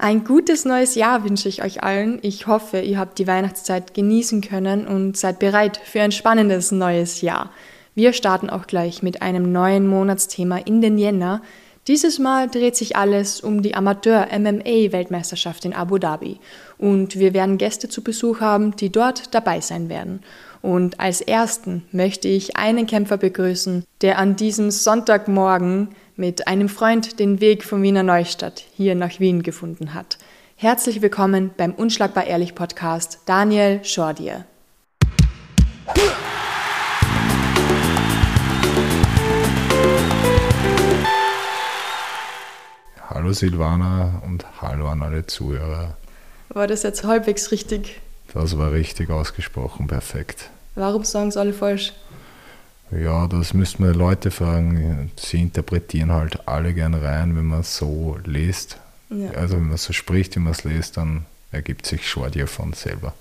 Ein gutes neues Jahr wünsche ich euch allen. Ich hoffe, ihr habt die Weihnachtszeit genießen können und seid bereit für ein spannendes neues Jahr. Wir starten auch gleich mit einem neuen Monatsthema in den Jänner. Dieses Mal dreht sich alles um die Amateur-MMA-Weltmeisterschaft in Abu Dhabi. Und wir werden Gäste zu Besuch haben, die dort dabei sein werden. Und als ersten möchte ich einen Kämpfer begrüßen, der an diesem Sonntagmorgen mit einem Freund den Weg von Wiener Neustadt hier nach Wien gefunden hat. Herzlich willkommen beim Unschlagbar Ehrlich Podcast, Daniel Schordier. Hallo Silvana und hallo an alle Zuhörer. War das jetzt halbwegs richtig? Das war richtig ausgesprochen, perfekt. Warum sagen es alle falsch? Ja, das müssten wir Leute fragen. Sie interpretieren halt alle gern rein, wenn man es so liest. Ja. Also wenn man so spricht, wie man es liest, dann ergibt sich Schordia von selber.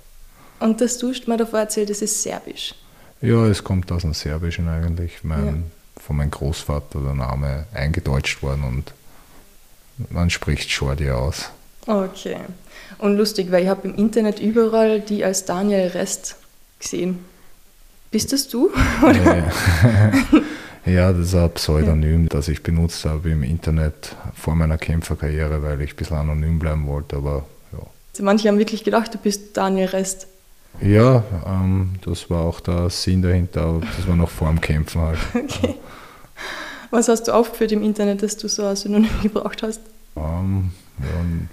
Und das tust mir davor erzählt, das ist Serbisch. Ja, es kommt aus dem Serbischen eigentlich. Mein, ja. Von meinem Großvater der Name eingedeutscht worden und man spricht Schordia aus. Okay. Und lustig, weil ich habe im Internet überall die als Daniel Rest gesehen. Bist das du? ja, das ist ein Pseudonym, ja. das ich benutzt habe im Internet vor meiner Kämpferkarriere, weil ich ein bisschen anonym bleiben wollte. Aber, ja. also manche haben wirklich gedacht, du bist Daniel Rest. Ja, ähm, das war auch der Sinn dahinter, aber das war noch vor dem Kämpfen halt. Okay. Was hast du aufgeführt im Internet, dass du so ein Synonym gebraucht hast? Ähm, ja,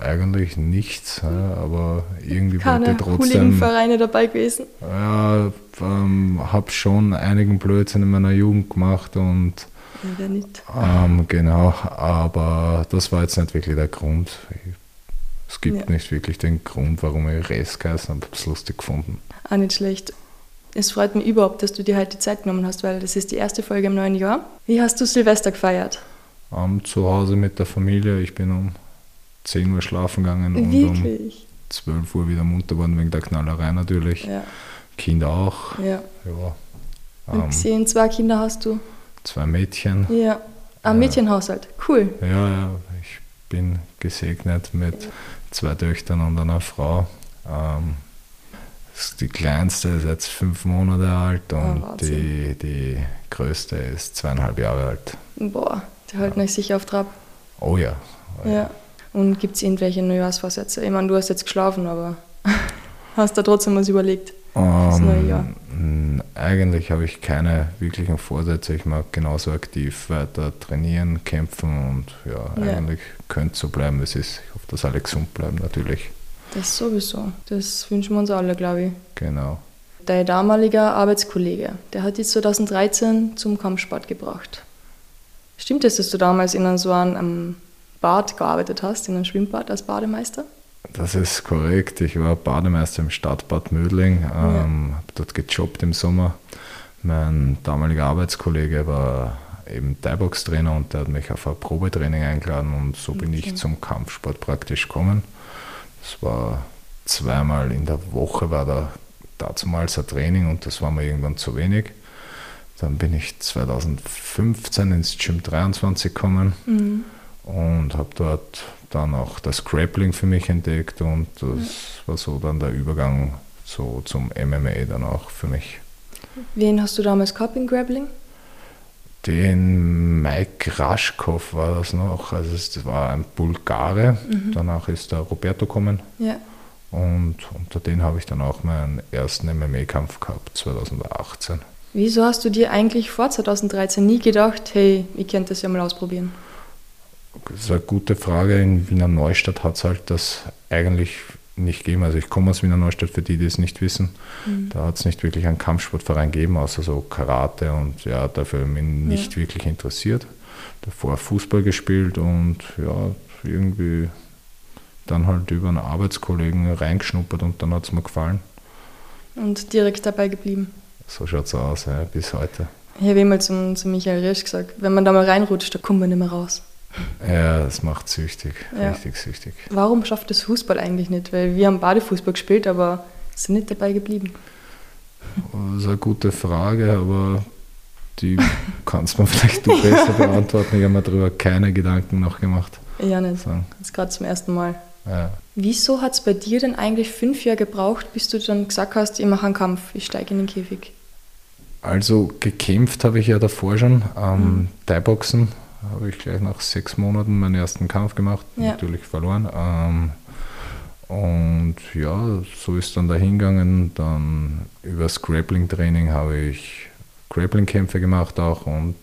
eigentlich nichts, aber irgendwie Keine wollte trotzdem. Vereine dabei gewesen? Ja, ähm, habe schon einigen Blödsinn in meiner Jugend gemacht und. Ja, wer nicht? Ähm, genau, aber das war jetzt nicht wirklich der Grund. Es gibt ja. nicht wirklich den Grund, warum ich Rest geheißen habe. Ich es lustig gefunden. Auch nicht schlecht. Es freut mich überhaupt, dass du dir heute die Zeit genommen hast, weil das ist die erste Folge im neuen Jahr. Wie hast du Silvester gefeiert? Um, zu Hause mit der Familie. Ich bin um 10 Uhr schlafen gegangen Wirklich? und um 12 Uhr wieder munter geworden wegen der Knallerei natürlich. Ja. Kinder auch. Ja. ja. Ähm, gesehen, zwei Kinder hast du? Zwei Mädchen. Ja. Ein äh, Mädchenhaushalt, cool. Ja, ja, ich bin gesegnet mit ja. zwei Töchtern und einer Frau. Ähm, die kleinste ist jetzt fünf Monate alt und oh, die, die größte ist zweieinhalb Jahre alt. Boah, die halten ja. euch sicher auf Trab. Oh ja. Oh ja. ja. Und gibt es irgendwelche Neujahrsvorsätze? Ich meine, du hast jetzt geschlafen, aber hast du trotzdem was überlegt? Um, neue Jahr? Eigentlich habe ich keine wirklichen Vorsätze. Ich mag genauso aktiv weiter trainieren, kämpfen und ja, ja. eigentlich könnte es so bleiben, wie es ist. Ich hoffe, dass alle gesund bleiben natürlich. Das sowieso. Das wünschen wir uns alle, glaube ich. Genau. Dein damaliger Arbeitskollege, der hat dich 2013 zum Kampfsport gebracht. Stimmt es, dass du damals in so einem Bad gearbeitet hast, in einem Schwimmbad als Bademeister? Das ist korrekt. Ich war Bademeister im Stadtbad Mödling, ähm, ja. habe dort gejobbt im Sommer. Mein damaliger Arbeitskollege war eben Thai-Box-Trainer und der hat mich auf ein Probetraining eingeladen und so bin okay. ich zum Kampfsport praktisch gekommen. Das war zweimal in der Woche war da damals ein Training und das war mir irgendwann zu wenig. Dann bin ich 2015 ins Gym 23 gekommen. Mhm und habe dort dann auch das Grappling für mich entdeckt und das war so dann der Übergang so zum MMA dann auch für mich. Wen hast du damals gehabt in Grappling? Den Mike Raschkov war das noch, also das war ein Bulgare, mhm. danach ist der Roberto gekommen. Ja. Und unter den habe ich dann auch meinen ersten MMA-Kampf gehabt, 2018. Wieso hast du dir eigentlich vor 2013 nie gedacht, hey, ich könnte das ja mal ausprobieren? Das ist eine gute Frage. In Wiener Neustadt hat es halt das eigentlich nicht gegeben. Also ich komme aus Wiener Neustadt, für die, die es nicht wissen. Mhm. Da hat es nicht wirklich einen Kampfsportverein gegeben, außer so Karate und ja, dafür bin ich nicht ja. wirklich interessiert. Davor Fußball gespielt und ja, irgendwie dann halt über einen Arbeitskollegen reingeschnuppert und dann hat es mir gefallen. Und direkt dabei geblieben. So schaut es aus, ja, bis heute. Ich habe immer zum, zum Michael Riesch gesagt, wenn man da mal reinrutscht, da kommt man nicht mehr raus. Ja, das macht süchtig, ja. richtig süchtig. Warum schafft das Fußball eigentlich nicht? Weil wir haben Badefußball gespielt, aber sind nicht dabei geblieben. Das ist eine gute Frage, aber die kannst mir vielleicht du besser beantworten. Ich habe mir darüber keine Gedanken noch gemacht. Ja, nicht. So. Jetzt gerade zum ersten Mal. Ja. Wieso hat es bei dir denn eigentlich fünf Jahre gebraucht, bis du dann gesagt hast, ich mache einen Kampf, ich steige in den Käfig? Also gekämpft habe ich ja davor schon. Ähm, mhm. Thai-Boxen habe ich gleich nach sechs Monaten meinen ersten Kampf gemacht, ja. natürlich verloren. Ähm, und ja, so ist dann dahingegangen. Dann über das Grappling-Training habe ich Grappling-Kämpfe gemacht auch und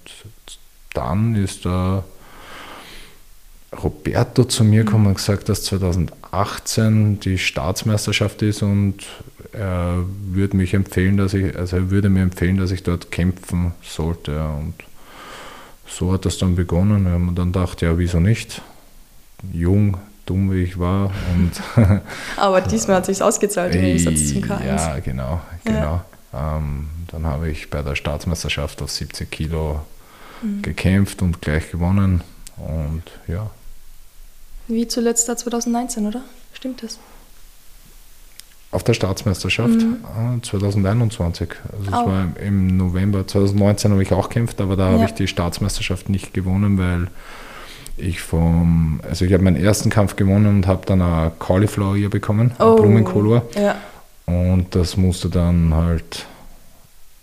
dann ist da Roberto zu mir gekommen und gesagt, dass 2018 die Staatsmeisterschaft ist und er würde mich empfehlen, dass ich, also er würde mir empfehlen, dass ich dort kämpfen sollte. Und so hat das dann begonnen. Wir haben dann gedacht, ja, wieso nicht? Jung, dumm wie ich war. Und Aber diesmal hat sich ausgezahlt im Gegensatz zum K1. Ja, genau, genau. Ja. Ähm, dann habe ich bei der Staatsmeisterschaft auf 70 Kilo mhm. gekämpft und gleich gewonnen. Und ja. Wie zuletzt da 2019, oder? Stimmt das? Auf der Staatsmeisterschaft mhm. 2021. Ah, also es war im November 2019 habe ich auch gekämpft, aber da ja. habe ich die Staatsmeisterschaft nicht gewonnen, weil ich vom, also ich habe meinen ersten Kampf gewonnen und habe dann eine Cauliflower Ear bekommen, oh. Blumenkolor. Ja. Und das musste dann halt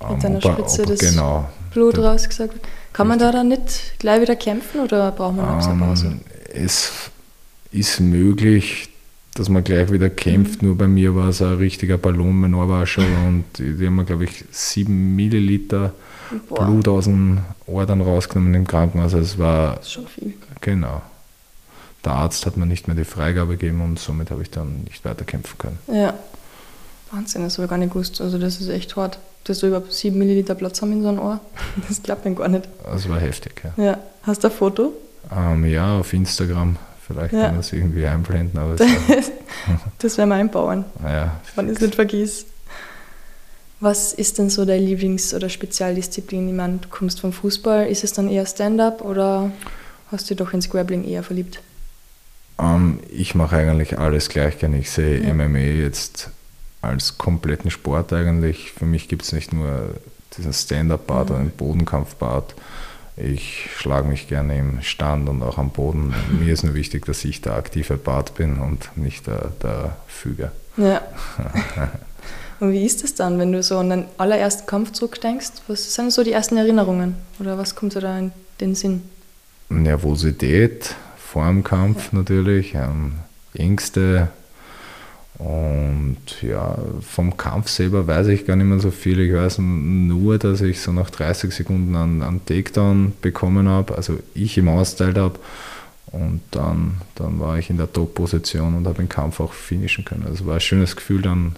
mit einer Spitze das genau, Blut rausgesagt. Kann man da dann nicht gleich wieder kämpfen oder braucht man noch eine Pause? Es ist möglich, dass man gleich wieder kämpft. Mhm. Nur bei mir war es ein richtiger Ballon, mein Ohr war schon und die, haben mir, glaube ich, sieben Milliliter Boah. Blut aus dem Ohr dann rausgenommen im Krankenhaus. Also es war. Das ist schon viel. Genau. Der Arzt hat mir nicht mehr die Freigabe gegeben und somit habe ich dann nicht weiter kämpfen können. Ja. Wahnsinn, das habe ich gar nicht gewusst. Also das ist echt hart dass du überhaupt 7 Milliliter Platz haben in so einem Ohr. Das klappt mir gar nicht. Das war heftig, ja. ja. Hast du ein Foto? Ähm, ja, auf Instagram. Vielleicht ja. kann man das irgendwie einblenden. Aber das werden wir einbauen, ja, wenn ich es nicht vergisst. Was ist denn so deine Lieblings- oder Spezialdisziplin? Ich meine, du kommst vom Fußball. Ist es dann eher Stand-up oder hast du dich doch ins Grappling eher verliebt? Um, ähm, ich mache eigentlich alles gleich gerne. Ich sehe ja. MMA jetzt als kompletten Sport eigentlich. Für mich gibt es nicht nur diesen Stand-up-Part mhm. oder den Bodenkampf-Part. Ich schlage mich gerne im Stand und auch am Boden. Mir ist nur wichtig, dass ich der aktive Part bin und nicht der, der Füger. Ja. und wie ist es dann, wenn du so an den allerersten Kampf zurückdenkst? Was sind so die ersten Erinnerungen? Oder was kommt dir da in den Sinn? Nervosität vor dem Kampf ja. natürlich, ähm, Ängste, und ja, vom Kampf selber weiß ich gar nicht mehr so viel. Ich weiß nur, dass ich so nach 30 Sekunden einen, einen Takedown bekommen habe, also ich im Austeilt habe. Und dann, dann war ich in der Top-Position und habe den Kampf auch finishen können. Also war ein schönes Gefühl dann,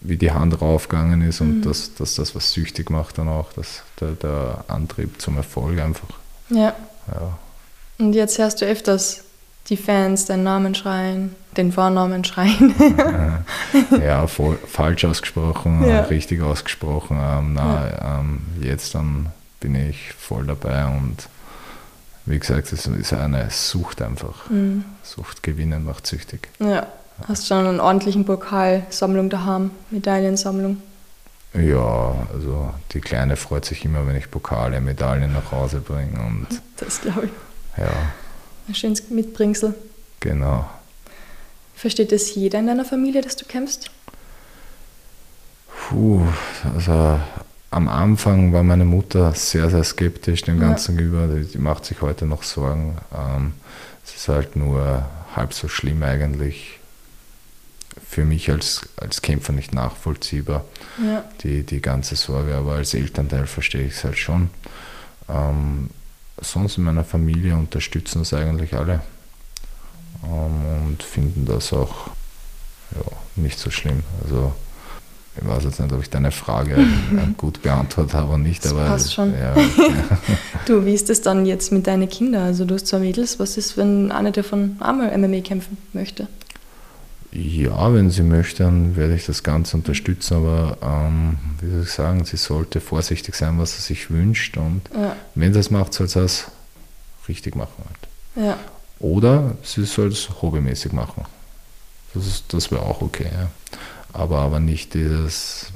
wie die Hand raufgegangen ist und mhm. dass, dass das was süchtig macht dann auch, dass der, der Antrieb zum Erfolg einfach. Ja. ja. Und jetzt hörst du öfters die Fans deinen Namen schreien, den Vornamen schreien. ja, voll, falsch ausgesprochen, ja. richtig ausgesprochen. Ähm, na, ja. ähm, jetzt dann bin ich voll dabei und wie gesagt, es ist eine Sucht einfach. Mhm. Sucht gewinnen macht süchtig. Ja. Hast du schon einen ordentlichen Pokalsammlung daheim, Medaillensammlung? Ja, also die Kleine freut sich immer, wenn ich Pokale, Medaillen nach Hause bringe. Und das glaube ich. Ja, ein schönes Mitbringsel. Genau. Versteht es jeder in deiner Familie, dass du kämpfst? Puh, also am Anfang war meine Mutter sehr, sehr skeptisch dem Ganzen ja. gegenüber. Die, die, macht sich heute noch Sorgen. Ähm, es ist halt nur halb so schlimm eigentlich. Für mich als, als Kämpfer nicht nachvollziehbar, ja. die, die ganze Sorge, aber als Elternteil verstehe ich es halt schon. Ähm, sonst in meiner Familie unterstützen das eigentlich alle ähm, und finden das auch ja, nicht so schlimm. Also ich weiß jetzt nicht, ob ich deine Frage gut beantwortet habe oder nicht, das aber passt schon. Ja, du, wie ist es dann jetzt mit deinen Kindern? Also du hast zwei Mädels, was ist, wenn eine davon einmal MMA kämpfen möchte? Ja, wenn sie möchte, dann werde ich das Ganze unterstützen, aber ähm, wie soll ich sagen, sie sollte vorsichtig sein, was sie sich wünscht und ja. wenn sie es macht, soll sie es richtig machen halt. Ja. Oder sie soll es hobbymäßig machen. Das, das wäre auch okay. Ja. Aber, aber nicht dieses,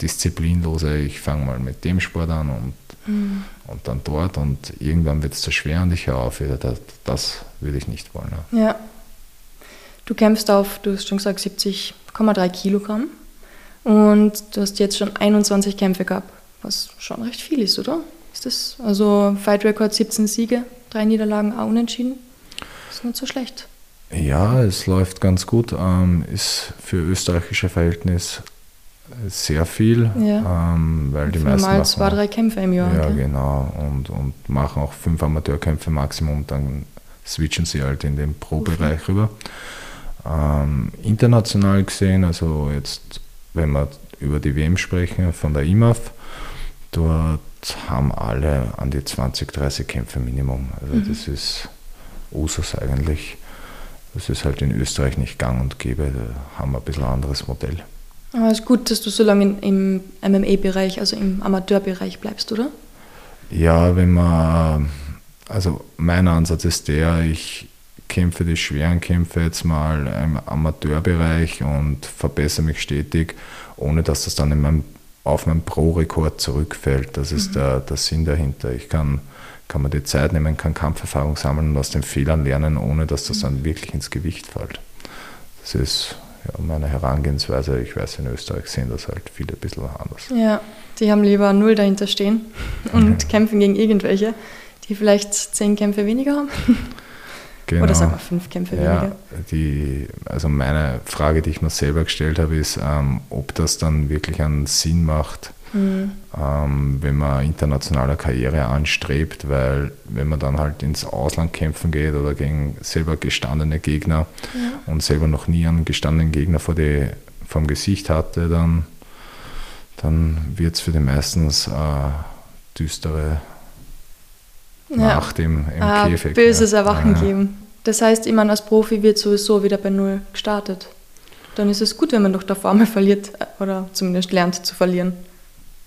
disziplinlose, ich fange mal mit dem Sport an und, mhm. und dann dort und irgendwann wird es zu schwer und ich höre auf wieder. Das, das würde ich nicht wollen. Ja. ja. Du kämpfst auf, du hast schon gesagt, 70,3 Kilogramm und du hast jetzt schon 21 Kämpfe gehabt, was schon recht viel ist, oder? Ist das, also Fight Record 17 Siege, drei Niederlagen, auch unentschieden. Ist nicht so schlecht. Ja, es läuft ganz gut. Ähm, ist für österreichische Verhältnisse sehr viel, ja. ähm, weil die meisten mal zwei, drei Kämpfe im Jahr. Ja, okay. genau. Und, und machen auch fünf Amateurkämpfe Maximum, dann switchen sie halt in den Pro-Bereich okay. rüber. Ähm, international gesehen, also jetzt, wenn wir über die WM sprechen, von der IMAF, dort haben alle an die 20, 30 Kämpfe Minimum. Also mhm. das ist Usus eigentlich. Das ist halt in Österreich nicht gang und gäbe. Da haben wir ein bisschen ein anderes Modell. Aber es ist gut, dass du so lange im MMA-Bereich, also im Amateurbereich bleibst, oder? Ja, wenn man, also mein Ansatz ist der, ich kämpfe die schweren Kämpfe jetzt mal im Amateurbereich und verbessere mich stetig, ohne dass das dann in meinem, auf meinen Pro-Rekord zurückfällt. Das ist mhm. der, der Sinn dahinter. Ich kann, kann mir die Zeit nehmen, kann Kampferfahrung sammeln und aus den Fehlern lernen, ohne dass das dann wirklich ins Gewicht fällt. Das ist ja, meine Herangehensweise. Ich weiß, in Österreich sehen das halt viele ein bisschen anders. Ja, die haben lieber null dahinter stehen und mhm. kämpfen gegen irgendwelche, die vielleicht zehn Kämpfe weniger haben. Genau. Oder sagen wir fünf Kämpfe ja, weniger? Die, also meine Frage, die ich mir selber gestellt habe, ist, ähm, ob das dann wirklich einen Sinn macht, mhm. ähm, wenn man internationale Karriere anstrebt, weil wenn man dann halt ins Ausland kämpfen geht oder gegen selber gestandene Gegner ja. und selber noch nie einen gestandenen Gegner vor die, vom Gesicht hatte, dann, dann wird es für die meistens äh, düstere Nacht im, im ah, Käfig. Böses Erwachen ja. geben. Das heißt, ich meine, als Profi wird sowieso wieder bei Null gestartet. Dann ist es gut, wenn man doch davor mal verliert oder zumindest lernt zu verlieren.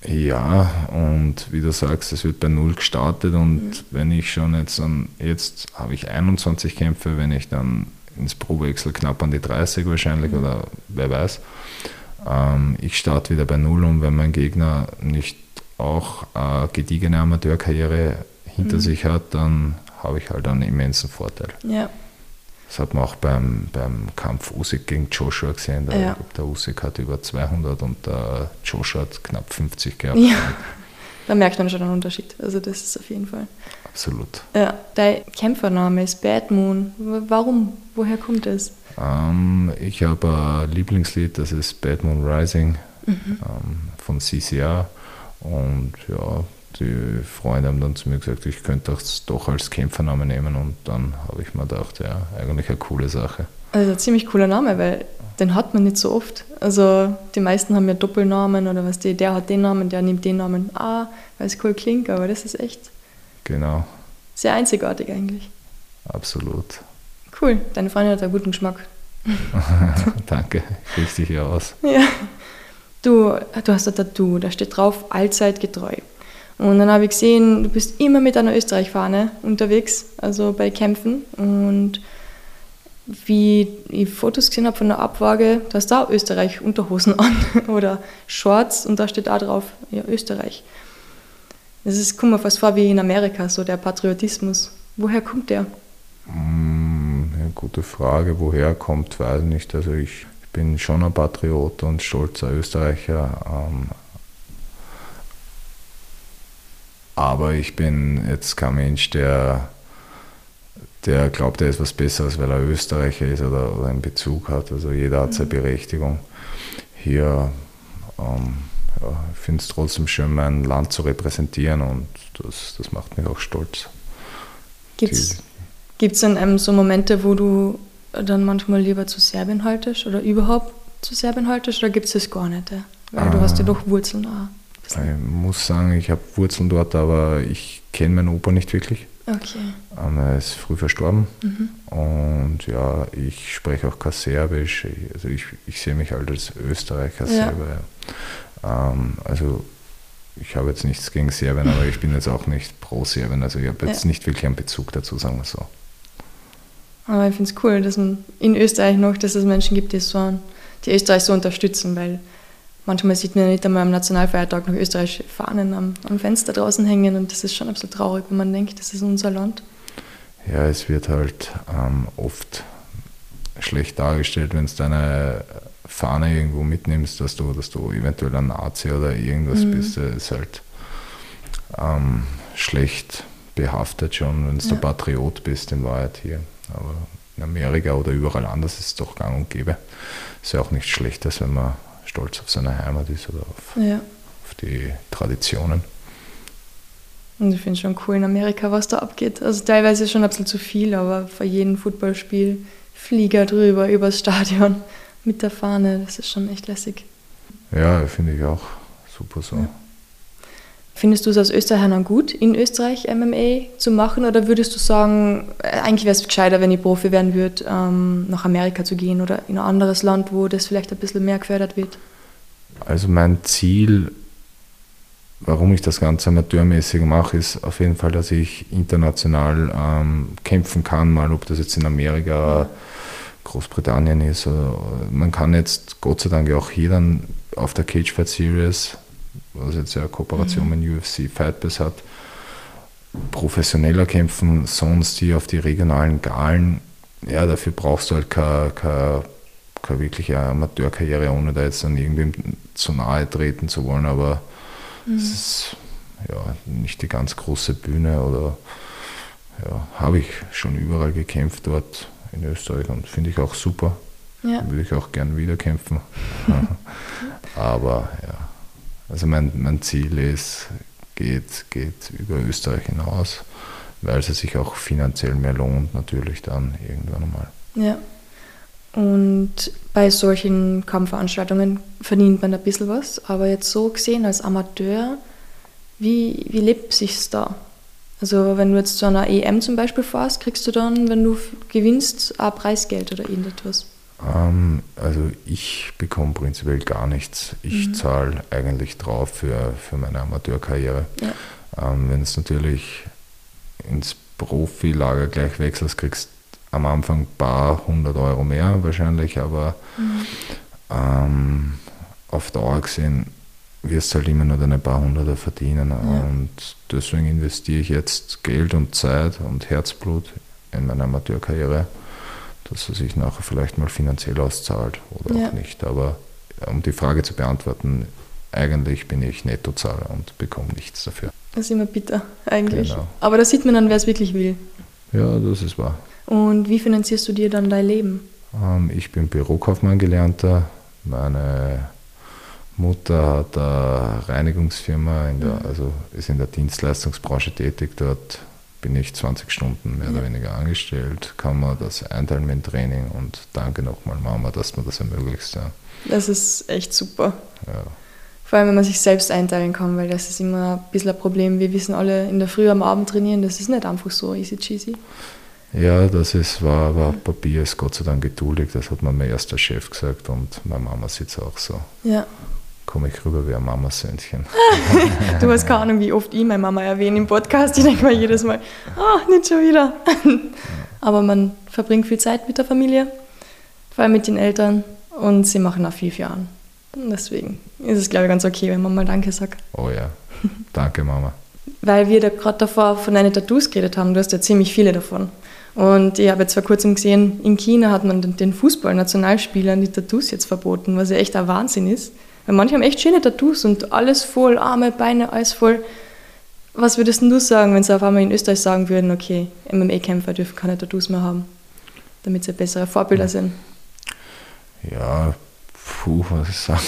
Ja, und wie du sagst, es wird bei Null gestartet und mhm. wenn ich schon jetzt, an, jetzt habe ich 21 Kämpfe, wenn ich dann ins Pro-Wechsel knapp an die 30 wahrscheinlich mhm. oder wer weiß, ähm, ich starte wieder bei Null und wenn mein Gegner nicht auch eine gediegene Amateurkarriere hinter mhm. sich hat, dann habe ich halt einen immensen Vorteil. Ja. Das hat man auch beim, beim Kampf Usyk gegen Joshua gesehen. Der, ja. der Usyk hat über 200 und der Joshua hat knapp 50 gehabt. Ja, da merkt man schon einen Unterschied. Also das ist auf jeden Fall. Absolut. Ja, dein Kämpfername ist Bad Moon. Warum? Woher kommt das? Ähm, ich habe ein Lieblingslied, das ist Bad Moon Rising mhm. ähm, von CCR. Und ja, die Freunde haben dann zu mir gesagt, ich könnte das doch als Kämpfernamen nehmen und dann habe ich mir gedacht, ja, eigentlich eine coole Sache. Also ein ziemlich cooler Name, weil den hat man nicht so oft. Also die meisten haben ja Doppelnamen oder was die, der hat den Namen, der nimmt den Namen. Ah, weil es cool klingt, aber das ist echt genau. sehr einzigartig eigentlich. Absolut. Cool, deine Freundin hat einen guten Geschmack. Danke, richtig hier aus. Ja. Du, du hast ein Tattoo, da steht drauf, allzeit getreu. Und dann habe ich gesehen, du bist immer mit einer Österreich-Fahne unterwegs, also bei Kämpfen. Und wie ich Fotos gesehen habe von der Abwaage, da ist da Österreich Unterhosen an oder Shorts und da steht auch drauf, ja, Österreich. Das ist, kommt mir fast vor wie in Amerika, so der Patriotismus. Woher kommt der? Hm, ja, gute Frage. Woher kommt, weiß ich nicht. Also ich bin schon ein Patriot und stolzer Österreicher. Ähm, Aber ich bin jetzt kein Mensch, der, der glaubt, er ist was Besseres, weil er Österreicher ist oder, oder einen Bezug hat. Also jeder hat seine mhm. Berechtigung. Hier ähm, ja, ich finde es trotzdem schön, mein Land zu repräsentieren und das, das macht mich auch stolz. Gibt es dann ähm, so Momente, wo du dann manchmal lieber zu Serbien haltest oder überhaupt zu Serbien haltest oder gibt es das gar nicht? Weil ah. du hast ja doch Wurzeln auch. Ich muss sagen, ich habe Wurzeln dort, aber ich kenne meinen Opa nicht wirklich. Okay. Ähm, er ist früh verstorben mhm. und ja, ich spreche auch kein Serbisch. Also ich, ich sehe mich halt als Österreicher ja. selber. Ähm, also ich habe jetzt nichts gegen Serbien, aber ich bin jetzt auch nicht pro Serbien. Also ich habe jetzt ja. nicht wirklich einen Bezug dazu, sagen wir so. Aber ich finde es cool, dass man in Österreich noch, dass es Menschen gibt, die, so, die Österreich so unterstützen, weil manchmal sieht man ja nicht einmal am Nationalfeiertag noch österreichische Fahnen am, am Fenster draußen hängen und das ist schon ein bisschen traurig, wenn man denkt, das ist unser Land. Ja, es wird halt ähm, oft schlecht dargestellt, wenn du deine Fahne irgendwo mitnimmst, dass du, dass du eventuell ein Nazi oder irgendwas mhm. bist. Das ist halt ähm, schlecht behaftet schon, wenn du ja. der Patriot bist in Wahrheit hier. Aber in Amerika oder überall anders ist es doch gang und gäbe. Ist ja auch nichts Schlechtes, wenn man stolz auf seine Heimat ist oder auf, ja. auf die Traditionen. Und ich finde schon cool in Amerika, was da abgeht. Also teilweise schon ein bisschen zu viel, aber vor jedem Footballspiel Flieger drüber, übers Stadion mit der Fahne, das ist schon echt lässig. Ja, finde ich auch super so. Ja. Findest du es als Österreicher gut, in Österreich MMA zu machen? Oder würdest du sagen, äh, eigentlich wäre es gescheiter, wenn ich Profi werden würde, ähm, nach Amerika zu gehen oder in ein anderes Land, wo das vielleicht ein bisschen mehr gefördert wird? Also mein Ziel, warum ich das Ganze amateurmäßig mache, ist auf jeden Fall, dass ich international ähm, kämpfen kann, mal ob das jetzt in Amerika, Großbritannien ist. Oder, man kann jetzt Gott sei Dank auch hier dann auf der Cage Fight Series was jetzt ja eine Kooperation mhm. mit UFC Fightbiz hat, professioneller kämpfen, sonst hier auf die regionalen Galen, ja, dafür brauchst du halt keine, keine, keine wirkliche Amateurkarriere, ohne da jetzt an irgendwem zu nahe treten zu wollen, aber mhm. es ist ja nicht die ganz große Bühne oder ja, habe ich schon überall gekämpft dort in Österreich und finde ich auch super. Ja. Würde ich auch gern wieder kämpfen. aber ja, also mein, mein Ziel ist, geht, geht über Österreich hinaus, weil es sich auch finanziell mehr lohnt, natürlich dann irgendwann einmal. Ja. Und bei solchen Kampfveranstaltungen verdient man ein bisschen was, aber jetzt so gesehen als Amateur, wie, wie lebt sich's da? Also wenn du jetzt zu einer EM zum Beispiel fährst, kriegst du dann, wenn du gewinnst, ein Preisgeld oder irgendetwas? Ähm, also ich bekomme prinzipiell gar nichts. Ich mhm. zahle eigentlich drauf für, für meine Amateurkarriere. Ja. Ähm, Wenn es natürlich ins Profilager gleich wechselst, kriegst am Anfang ein paar hundert Euro mehr wahrscheinlich, aber mhm. ähm, auf Dauer gesehen wirst du halt immer nur deine paar Hunderter verdienen. Ja. Und deswegen investiere ich jetzt Geld und Zeit und Herzblut in meine Amateurkarriere dass er sich nachher vielleicht mal finanziell auszahlt oder ja. auch nicht. Aber um die Frage zu beantworten, eigentlich bin ich Nettozahler und bekomme nichts dafür. Das ist immer bitter, eigentlich. Genau. Aber da sieht man dann, wer es wirklich will. Ja, das ist wahr. Und wie finanzierst du dir dann dein Leben? Ähm, ich bin Bürokaufmann gelernter. Meine Mutter hat eine Reinigungsfirma, in der, mhm. also ist in der Dienstleistungsbranche tätig. Dort bin ich 20 Stunden mehr oder weniger angestellt, kann man das einteilen mit dem Training und danke nochmal Mama, dass man das ermöglicht. Ja. Das ist echt super. Ja. Vor allem, wenn man sich selbst einteilen kann, weil das ist immer ein bisschen ein Problem. Wir wissen alle, in der Früh am Abend trainieren, das ist nicht einfach so easy cheesy. Ja, das ist, war, war Papier ist Gott sei Dank geduldig, das hat mir mein erster Chef gesagt und meine Mama sitzt auch so. Ja komme ich rüber wie ein Mamasöhnchen. du hast keine Ahnung, wie oft ich meine Mama erwähne im Podcast. Ich denke mal jedes Mal, oh, nicht schon wieder. Aber man verbringt viel Zeit mit der Familie, vor allem mit den Eltern und sie machen auch viel für an. Deswegen ist es, glaube ich, ganz okay, wenn man mal Danke sagt. Oh ja, danke Mama. Weil wir da gerade davor von deinen Tattoos geredet haben, du hast ja ziemlich viele davon. Und ich habe jetzt vor kurzem gesehen, in China hat man den Fußball-Nationalspielern die Tattoos jetzt verboten, was ja echt ein Wahnsinn ist. Weil manche haben echt schöne Tattoos und alles voll, Arme, Beine, alles voll. Was würdest du sagen, wenn sie auf einmal in Österreich sagen würden, okay, MMA-Kämpfer dürfen keine Tattoos mehr haben, damit sie bessere Vorbilder sind? Ja, puh, was ich sagen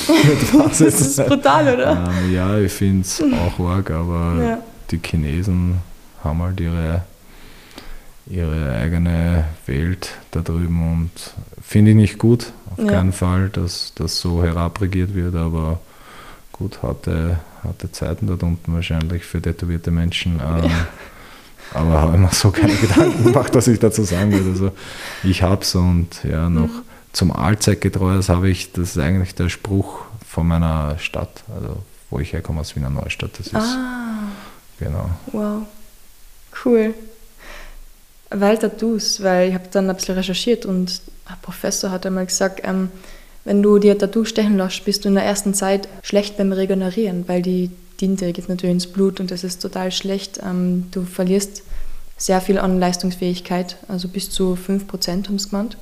das ist brutal, oder? Ähm, ja, ich finde es auch arg, aber ja. die Chinesen haben halt ihre, ihre eigene Welt da drüben und finde ich nicht gut auf ja. keinen Fall, dass das so herabrigiert wird, aber gut, harte, harte Zeiten dort unten wahrscheinlich für tätowierte Menschen. Ähm, ja. Aber habe ich mir so keine Gedanken gemacht, was ich dazu sagen würde. Also ich habe es und ja, noch mhm. zum Allzeitgetreues habe ich, das ist eigentlich der Spruch von meiner Stadt, also wo ich herkomme aus Wiener Neustadt. Das ist ah. genau. Wow. Cool. Weil Tattoos, weil ich habe dann ein bisschen recherchiert und ein Professor hat einmal gesagt, ähm, Wenn du dir Tattoo stechen lässt, bist du in der ersten Zeit schlecht beim Regenerieren, weil die Tinte geht natürlich ins Blut und das ist total schlecht. Ähm, du verlierst sehr viel an Leistungsfähigkeit, also bis zu 5% haben sie gemeint.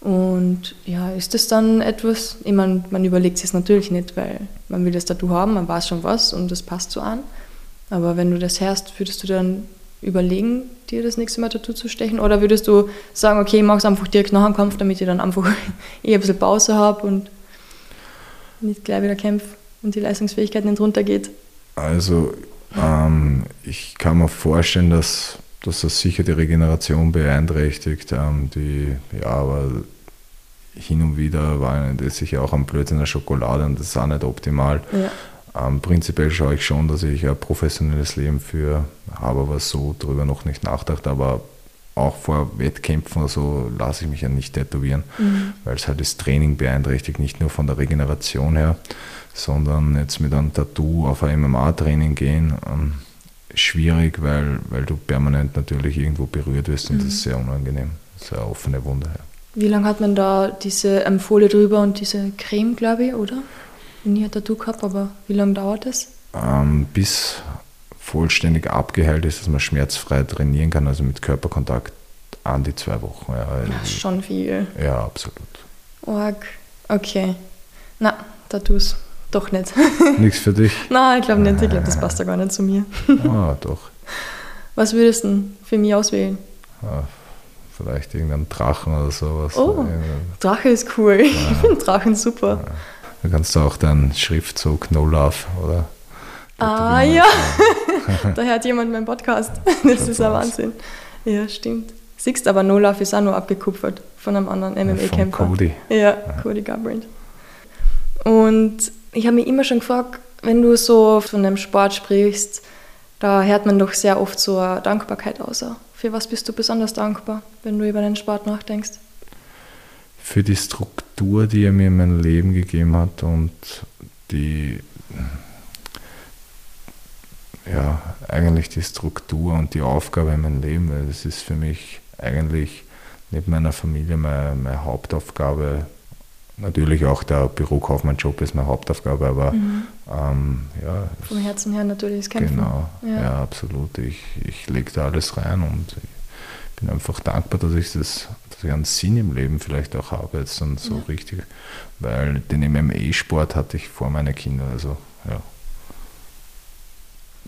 Und ja, ist das dann etwas, ich meine, man überlegt sich es natürlich nicht, weil man will das Tattoo haben, man weiß schon was und das passt so an. Aber wenn du das hörst, würdest du dann überlegen, dir das nächste Mal Tattoo zu stechen? Oder würdest du sagen, okay, ich mache es einfach direkt nach dem Kampf, damit ich dann einfach eher ein bisschen Pause habe und nicht gleich wieder kämpfe und die Leistungsfähigkeit nicht runtergeht? Also, ähm, ich kann mir vorstellen, dass, dass das sicher die Regeneration beeinträchtigt. Ähm, die, ja, aber hin und wieder war das sicher auch am Blödsinn der Schokolade und das ist auch nicht optimal. Ja. Ähm, prinzipiell schaue ich schon, dass ich ein professionelles Leben führe, habe aber so darüber noch nicht nachgedacht, aber auch vor Wettkämpfen oder so lasse ich mich ja nicht tätowieren, mhm. weil es halt das Training beeinträchtigt, nicht nur von der Regeneration her, sondern jetzt mit einem Tattoo auf ein MMA-Training gehen, ähm, schwierig, weil, weil du permanent natürlich irgendwo berührt wirst und mhm. das ist sehr unangenehm. Das ist eine offene Wunde. Ja. Wie lange hat man da diese ähm, Folie drüber und diese Creme, glaube ich, oder? Nie ein Tattoo gehabt, aber wie lange dauert das? Ähm, bis vollständig abgeheilt ist, dass man schmerzfrei trainieren kann, also mit Körperkontakt an die zwei Wochen. Ja, das ist schon viel. Ja, absolut. Org. Okay. Na, Tattoos. Doch nicht. Nichts für dich? Nein, ich glaube nicht. Ich glaube, das passt ja gar nicht zu mir. ah, doch. Was würdest du denn für mich auswählen? Ja, vielleicht irgendeinen Drachen oder sowas. Oh, Drache ist cool. Ich finde Drachen super. Ja. Da kannst du auch deinen Schriftzug No Love, oder? Ah ja, da hört jemand meinen Podcast. Das ist ein Wahnsinn. Ja, stimmt. Siehst aber No Love ist auch nur abgekupfert von einem anderen MMA-Kämpfer. Cody. Ja, ja. Cody Garbrandt. Und ich habe mich immer schon gefragt, wenn du so von dem Sport sprichst, da hört man doch sehr oft so eine Dankbarkeit aus. Für was bist du besonders dankbar, wenn du über den Sport nachdenkst? Für die Struktur, die er mir in mein Leben gegeben hat und die, ja, eigentlich die Struktur und die Aufgabe in meinem Leben, weil das ist für mich eigentlich neben meiner Familie meine, meine Hauptaufgabe. Natürlich auch der Bürokaufmannjob ist meine Hauptaufgabe, aber mhm. ähm, ja. Vom Herzen her natürlich das Kämpfen. Genau, ja, ja absolut. Ich, ich lege da alles rein und ich bin einfach dankbar, dass ich das einen Sinn im Leben vielleicht auch habe, jetzt dann so ja. richtig. Weil den MMA-Sport hatte ich vor meinen Kindern, also ja.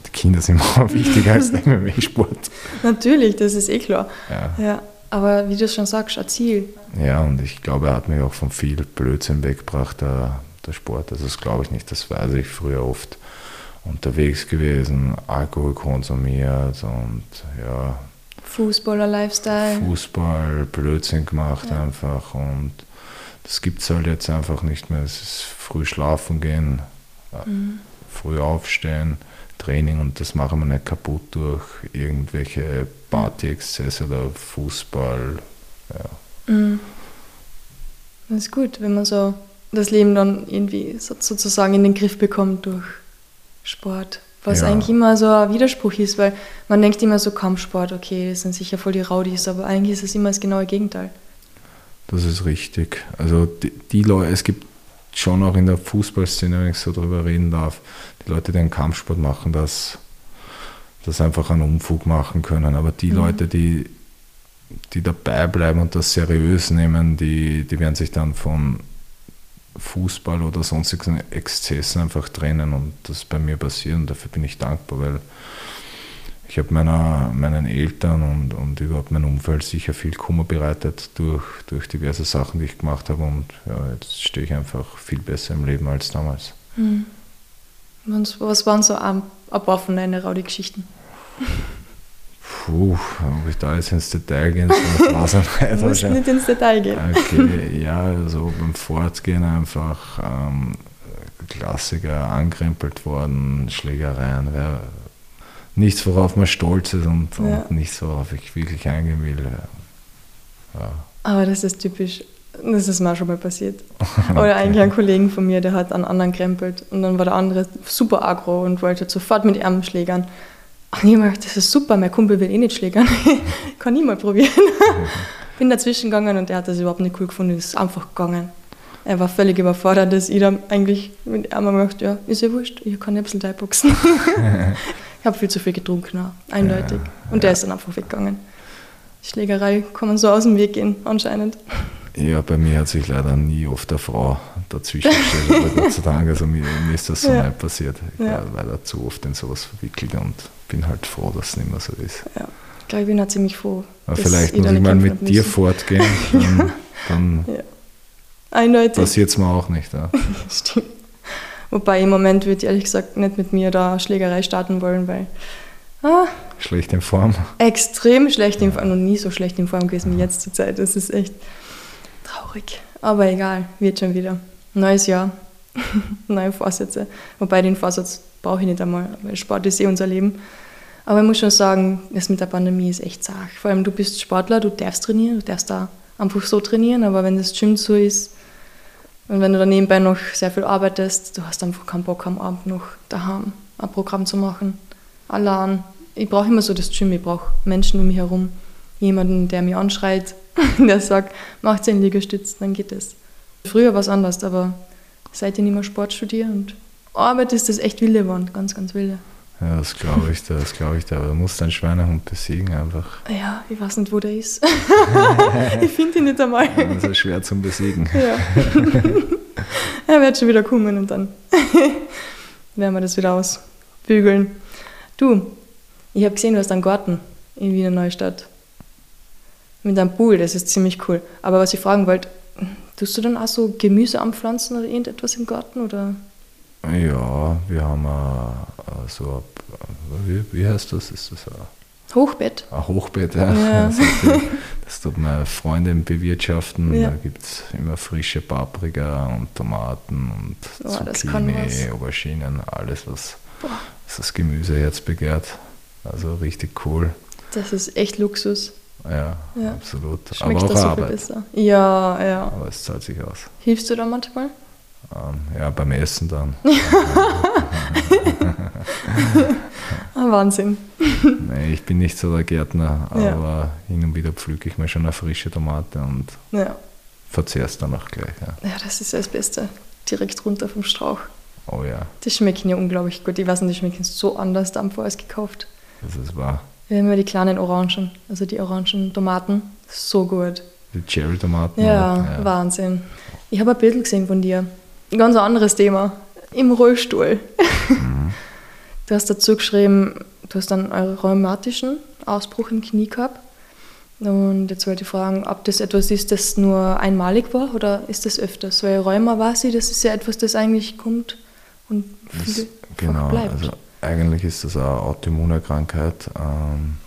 Die Kinder sind immer wichtiger als der MMA-Sport. Natürlich, das ist eh klar. Ja. ja. Aber wie du schon sagst, ein Ziel. Ja, und ich glaube, er hat mich auch von viel Blödsinn weggebracht, der, der Sport. Also das glaube ich nicht, das weiß ich früher oft unterwegs gewesen, Alkohol konsumiert und ja, Fußballer-Lifestyle. Fußball, Blödsinn gemacht ja. einfach und das gibt es halt jetzt einfach nicht mehr. Es ist früh schlafen gehen, mhm. früh aufstehen, Training und das machen wir nicht kaputt durch irgendwelche Party-Exzesse oder Fußball. Ja. Mhm. Das ist gut, wenn man so das Leben dann irgendwie sozusagen in den Griff bekommt durch Sport. Was ja. eigentlich immer so ein Widerspruch ist, weil man denkt immer so Kampfsport, okay, das sind sicher voll die Raudis, aber eigentlich ist es immer das genaue Gegenteil. Das ist richtig. Also die, die Leute, es gibt schon auch in der Fußballszene, wenn ich so darüber reden darf, die Leute, die einen Kampfsport machen, dass das einfach einen Umfug machen können. Aber die mhm. Leute, die, die dabei bleiben und das seriös nehmen, die, die werden sich dann von Fußball oder sonstigen Exzessen einfach trennen und das bei mir passiert und dafür bin ich dankbar, weil ich habe meiner, meinen Eltern und, und überhaupt mein Umfeld sicher viel Kummer bereitet durch, durch diverse Sachen, die ich gemacht habe und ja, jetzt stehe ich einfach viel besser im Leben als damals. Mhm. Was waren so ein, paar von deinen Raudi-Geschichten? Puh, ob ich da jetzt ins Detail gehen soll, weiß ich nicht. Du musst nicht ins Detail gehen. Okay, ja, also beim Fortgehen einfach ähm, Klassiker angerempelt worden, Schlägereien, wär, nichts, worauf man stolz ist und, ja. und nichts, worauf ich wirklich eingehen will. Ja. Aber das ist typisch. Das ist mir auch schon mal passiert. Oder okay. eigentlich ein Kollegen von mir, der hat einen anderen krempelt und dann war der andere super aggro und wollte sofort mit ihm schlägern. Ach nee, das ist super, mein Kumpel will eh nicht schlägern. Kann ich mal probieren. Bin dazwischen gegangen und der hat das überhaupt nicht cool gefunden, ist einfach gegangen. er war völlig überfordert, dass ich da eigentlich mit einmal gedacht, ja, ist ja wurscht, ich kann ein bisschen Thai-Boxen. ich habe viel zu viel getrunken, ja, eindeutig. Ja, und der ist dann einfach weggegangen. Schlägerei kann man so aus dem Weg gehen, anscheinend. Ja, bei mir hat sich leider nie oft eine Frau dazwischen gestellt, aber Gott sei Dank, also mir, mir ist das so ja. nicht passiert. Ich ja. war leider zu oft in sowas verwickelt und bin halt froh, dass es nicht mehr so ist. Ja, ich glaube, ich bin auch ziemlich froh. Aber vielleicht muss ich mal mit dir fortgehen, dann, dann ja. Eindeutig. passiert es mir auch nicht. Ja. Stimmt. Wobei im Moment würde ich ehrlich gesagt nicht mit mir da Schlägerei starten wollen, weil Ah, schlecht in Form. Extrem schlecht in Form. Noch nie so schlecht in Form gewesen wie jetzt zur Zeit. Das ist echt traurig. Aber egal, wird schon wieder. Neues Jahr, neue Vorsätze. Wobei den Vorsatz brauche ich nicht einmal, weil Sport ist eh unser Leben. Aber ich muss schon sagen, das mit der Pandemie ist echt zart. Vor allem, du bist Sportler, du darfst trainieren, du darfst da einfach so trainieren, aber wenn das Gym so ist und wenn du dann nebenbei noch sehr viel arbeitest, du hast einfach keinen Bock am Abend noch daheim ein Programm zu machen allein. Ich brauche immer so das Gym, ich brauche Menschen um mich herum. Jemanden, der mich anschreit, der sagt, macht einen Liegestütz, dann geht es. Früher war es anders, aber seit ich mehr Sport studiere und arbeite, ist das echt wilde geworden, ganz, ganz wilde. Ja, das glaube ich, das glaube ich. Aber du musst deinen Schweinehund besiegen einfach. Ja, ich weiß nicht, wo der ist. ich finde ihn nicht einmal. Ja, das ist schwer zum Besiegen. Ja. er wird schon wieder kommen und dann werden wir das wieder ausbügeln. Du, ich habe gesehen, du hast einen Garten in Wiener Neustadt. Mit einem Pool, das ist ziemlich cool. Aber was ich fragen wollte, tust du dann auch so Gemüse anpflanzen oder irgendetwas im Garten? Oder? Ja, wir haben uh, so, wie, wie heißt das? Ist das ein Hochbett? Ein Hochbett, ja. ja. Das, heißt, das tut meine Freundin bewirtschaften. Ja. Da gibt es immer frische Paprika und Tomaten und oh, Zucchini, Auberginen, alles, was dass das Gemüse jetzt begehrt. Also richtig cool. Das ist echt Luxus. Ja, ja. absolut. Schmeckt Aber auch so Arbeit. besser. Ja, ja. Aber es zahlt sich aus. Hilfst du da manchmal? Ähm, ja, beim Essen dann. ah, Wahnsinn. nee, ich bin nicht so der Gärtner, aber ja. hin und wieder pflücke ich mir schon eine frische Tomate und ja. verzehr es dann auch gleich. Ja. ja, das ist das Beste. Direkt runter vom Strauch. Oh ja. Die schmecken ja unglaublich gut. Ich weiß nicht, die schmecken so anders Dampfer als gekauft. Das ist wahr. Wir haben ja die kleinen Orangen, also die orangen Tomaten. So gut. Die Cherry-Tomaten? Ja, ja, Wahnsinn. Ich habe ein Bild gesehen von dir. Ein ganz anderes Thema. Im Rollstuhl. Mhm. Du hast dazu geschrieben, du hast einen rheumatischen Ausbruch im Knie gehabt. Und jetzt wollte ich fragen, ob das etwas ist, das nur einmalig war oder ist das öfters? Weil Rheuma weiß ich, das ist ja etwas, das eigentlich kommt und viel genau, bleibt. Also eigentlich ist das eine Autoimmunerkrankheit. Ähm,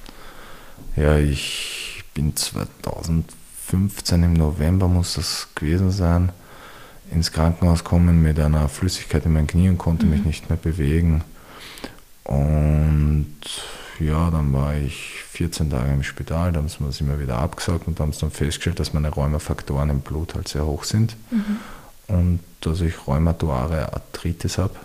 ja, ich bin 2015 im November, muss das gewesen sein, ins Krankenhaus gekommen mit einer Flüssigkeit in meinen Knie und konnte mhm. mich nicht mehr bewegen. Und ja, dann war ich 14 Tage im Spital, da haben sie mir das immer wieder abgesagt und haben dann festgestellt, dass meine Rheumafaktoren im Blut halt sehr hoch sind. Mhm und dass ich rheumatoire Arthritis habe.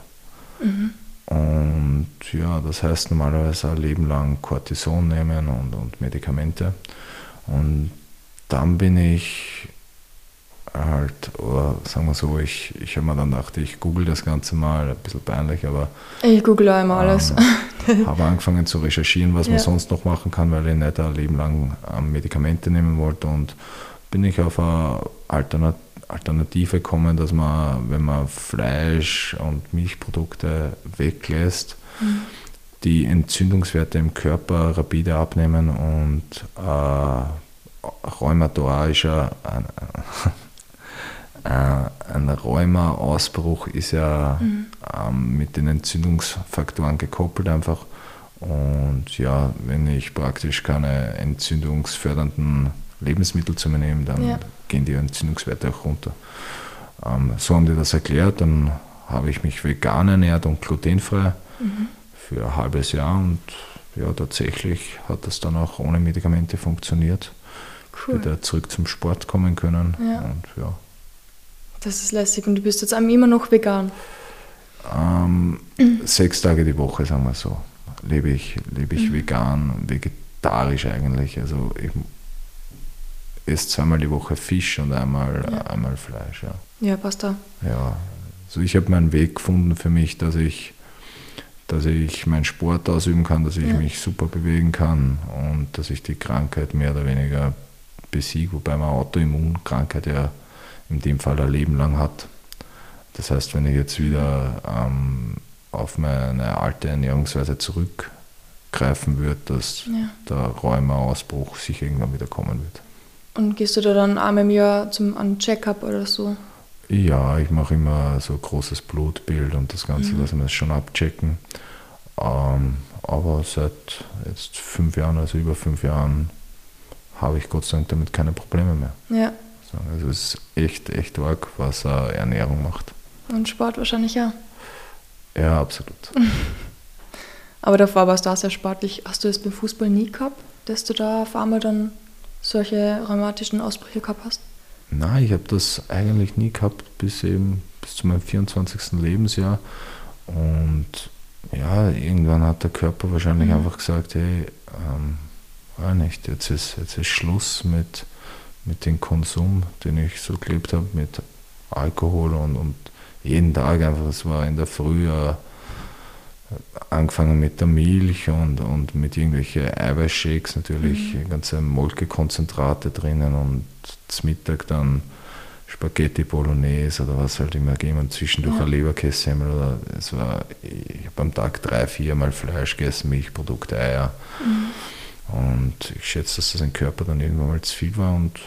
Mhm. Und ja, das heißt normalerweise ein Leben lang Cortison nehmen und, und Medikamente. Und dann bin ich halt, oder sagen wir so, ich, ich habe mir dann gedacht, ich google das Ganze mal, ein bisschen peinlich, aber. Ich google auch immer alles. Ähm, habe angefangen zu recherchieren, was ja. man sonst noch machen kann, weil ich nicht ein Leben lang ähm, Medikamente nehmen wollte und bin ich auf eine Alternative Alternative kommen, dass man, wenn man Fleisch und Milchprodukte weglässt, mhm. die Entzündungswerte im Körper rapide abnehmen und äh, rheumatorischer ein, äh, ein Rheuma-Ausbruch ist ja mhm. ähm, mit den Entzündungsfaktoren gekoppelt einfach. Und ja, wenn ich praktisch keine entzündungsfördernden Lebensmittel zu mir nehmen, dann ja. gehen die Entzündungswerte auch runter. Ähm, so haben die das erklärt. Dann habe ich mich vegan ernährt und glutenfrei mhm. für ein halbes Jahr und ja, tatsächlich hat das dann auch ohne Medikamente funktioniert. Cool. Wieder zurück zum Sport kommen können. Ja. Und, ja. Das ist lässig. Und du bist jetzt immer noch vegan? Ähm. Sechs Tage die Woche, sagen wir so, lebe ich, lebe ich mhm. vegan, vegetarisch eigentlich. Also ich esse zweimal die Woche Fisch und einmal, ja. einmal Fleisch. Ja, ja passt da. Ja, also ich habe meinen Weg gefunden für mich, dass ich, dass ich meinen Sport ausüben kann, dass ich ja. mich super bewegen kann und dass ich die Krankheit mehr oder weniger besiege, wobei man Autoimmunkrankheit ja in dem Fall ein Leben lang hat. Das heißt, wenn ich jetzt wieder ähm, auf meine alte Ernährungsweise zurückgreifen würde, dass ja. der Rheuma-Ausbruch sicher irgendwann wieder kommen wird. Und gehst du da dann einmal im Jahr zum Check-up oder so? Ja, ich mache immer so ein großes Blutbild und das Ganze mhm. lassen wir schon abchecken. Ähm, aber seit jetzt fünf Jahren, also über fünf Jahren, habe ich Gott sei Dank damit keine Probleme mehr. Ja. Also es ist echt, echt arg, was Ernährung macht. Und Sport wahrscheinlich ja. Ja, absolut. Aber davor warst du auch sehr sportlich. Hast du das beim Fußball nie gehabt, dass du da auf einmal dann solche rheumatischen Ausbrüche gehabt hast? Nein, ich habe das eigentlich nie gehabt, bis eben bis zu meinem 24. Lebensjahr. Und ja, irgendwann hat der Körper wahrscheinlich mhm. einfach gesagt, hey, ähm, nicht, jetzt ist, jetzt ist Schluss mit, mit dem Konsum, den ich so gelebt habe, mit Alkohol und, und jeden Tag einfach, es war in der Früh äh, angefangen mit der Milch und, und mit irgendwelchen Eiweißshakes natürlich, mhm. ganze Molkekonzentrate drinnen und zum Mittag dann Spaghetti Bolognese oder was halt immer gegeben und zwischendurch ja. ein Leberkässemmel oder es war, ich habe am Tag drei, vier Mal Fleisch gegessen, Milchprodukte, Eier. Mhm. Und ich schätze, dass das im Körper dann irgendwann mal zu viel war und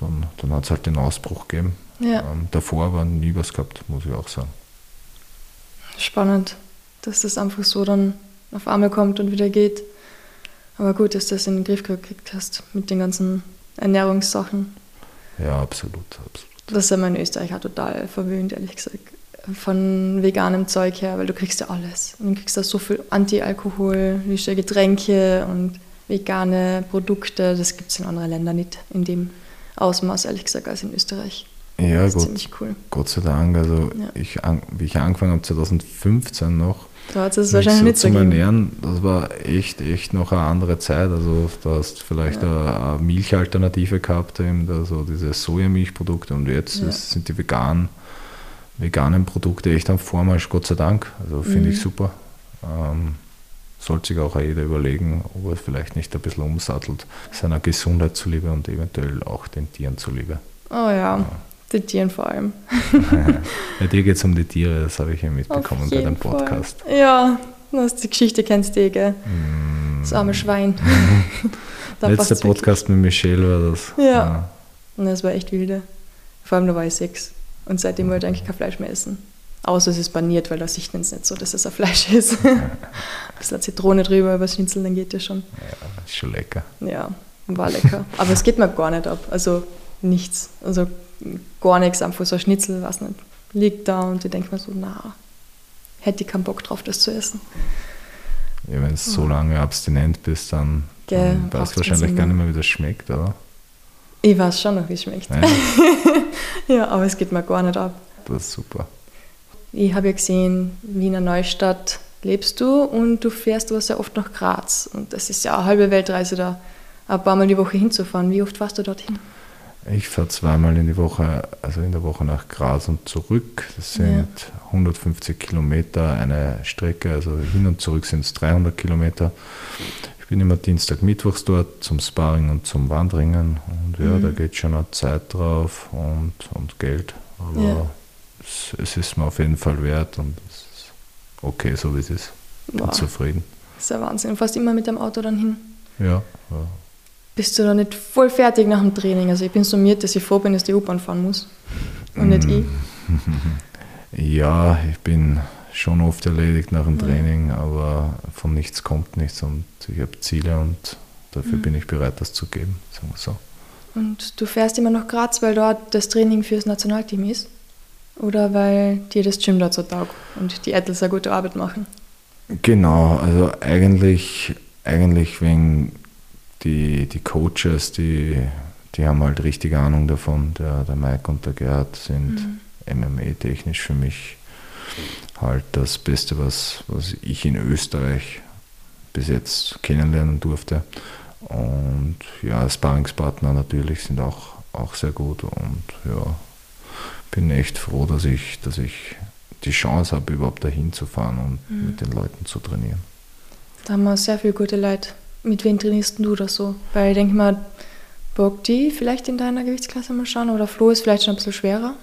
dann, dann hat es halt den Ausbruch gegeben. Ja. Ähm, davor war nie was gehabt, muss ich auch sagen. Spannend, dass das einfach so dann auf einmal kommt und wieder geht. Aber gut, dass du das in den Griff gekriegt hast mit den ganzen Ernährungssachen. Ja, absolut, absolut. Das ist ja in Österreich auch total verwöhnt, ehrlich gesagt. Von veganem Zeug her, weil du kriegst ja alles. Und du kriegst da so viel Anti-Alkohol, Getränke und vegane Produkte. Das gibt es in anderen Ländern nicht in dem Ausmaß, ehrlich gesagt, als in Österreich. Ja, das ist Gott, ziemlich cool. Gott sei Dank. Also ja. ich, wie ich angefangen habe, 2015 noch, da hat es wahrscheinlich so nicht zum Ernähren, das war echt, echt noch eine andere Zeit. Also da hast du vielleicht ja. eine, Milchalternative gehabt, eben also diese Sojamilchprodukte und jetzt ja. sind die veganen, veganen Produkte echt am Vormarsch, Gott sei Dank. Also finde mhm. ich super. Ähm, sollte sich auch jeder überlegen, ob er vielleicht nicht ein bisschen umsattelt, seiner Gesundheit zuliebe und eventuell auch den Tieren zuliebe. Oh ja. ja. Den Tieren vor allem. ja, dir geht es um die Tiere, das habe ich ja mitbekommen bei deinem Podcast. Fall. Ja, das die Geschichte kennst du eh, gell? Mm. Das arme Schwein. Letzter Podcast mit Michelle war das. Ja. ja. Und das war echt wilde. Vor allem da war ich sechs. Und seitdem wollte ich eigentlich kein Fleisch mehr essen. Außer es ist baniert, weil da sieht man es nicht so, dass es ein Fleisch ist. ein bisschen Zitrone drüber über Schnitzel, dann geht das schon. Ja, ist schon lecker. Ja, war lecker. Aber es geht mir gar nicht ab. Also nichts. Also gar nichts, einfach so ein Schnitzel, was nicht, liegt da und ich denke mir so, na, hätte ich keinen Bock drauf, das zu essen. Ja, wenn du so lange abstinent bist, dann, dann weißt du wahrscheinlich gar nicht mehr, wie das schmeckt, oder? Ich weiß schon noch, wie es schmeckt. Ja. ja, aber es geht mir gar nicht ab. Das ist super. Ich habe ja gesehen, Wiener Neustadt lebst du und du fährst aber sehr oft nach Graz. Und das ist ja eine halbe Weltreise da, ein paar Mal die Woche hinzufahren. Wie oft fährst du dorthin? Ich fahre zweimal in die Woche, also in der Woche nach Graz und zurück. Das sind ja. 150 Kilometer eine Strecke, also hin und zurück sind es 300 Kilometer. Ich bin immer Dienstag, Mittwochs dort zum Sparring und zum Wandringen. Und ja, mhm. da geht schon eine Zeit drauf und, und Geld. Aber ja. Es, es, ist mir auf jeden Fall wert und es ist okay, so wie es ist. Bin wow. zufrieden. Das ist ja Wahnsinn. Fast immer mit dem Auto dann hin. Ja, ja bist du da nicht voll fertig nach dem Training? Also ich bin summiert, dass ich froh bin, dass die U-Bahn fahren muss und nicht ich. Ja, ich bin schon oft erledigt nach dem Training, aber von nichts kommt nichts und ich habe Ziele und dafür mhm. bin ich bereit, das zu geben, sagen wir so. Und du fährst immer nach Graz, weil dort das Training fürs Nationalteam ist? Oder weil dir das Gym dort so taugt und die Ettels eine gute Arbeit machen? Genau, also eigentlich, eigentlich wegen die, die Coaches, die, die haben halt richtig Ahnung davon. Der, der Mike und der Gerhard sind mhm. MMA-technisch für mich halt das Beste, was, was ich in Österreich bis jetzt kennenlernen durfte. Und ja, Sparringspartner natürlich sind auch, auch sehr gut. Und ja, bin echt froh, dass ich, dass ich die Chance habe, überhaupt dahin zu fahren und mhm. mit den Leuten zu trainieren. Da haben wir sehr viele gute Leute. Mit wem trainierst du da so? Weil ich denke mal, Bock die vielleicht in deiner Gewichtsklasse mal schauen oder Flo ist vielleicht schon ein bisschen schwerer?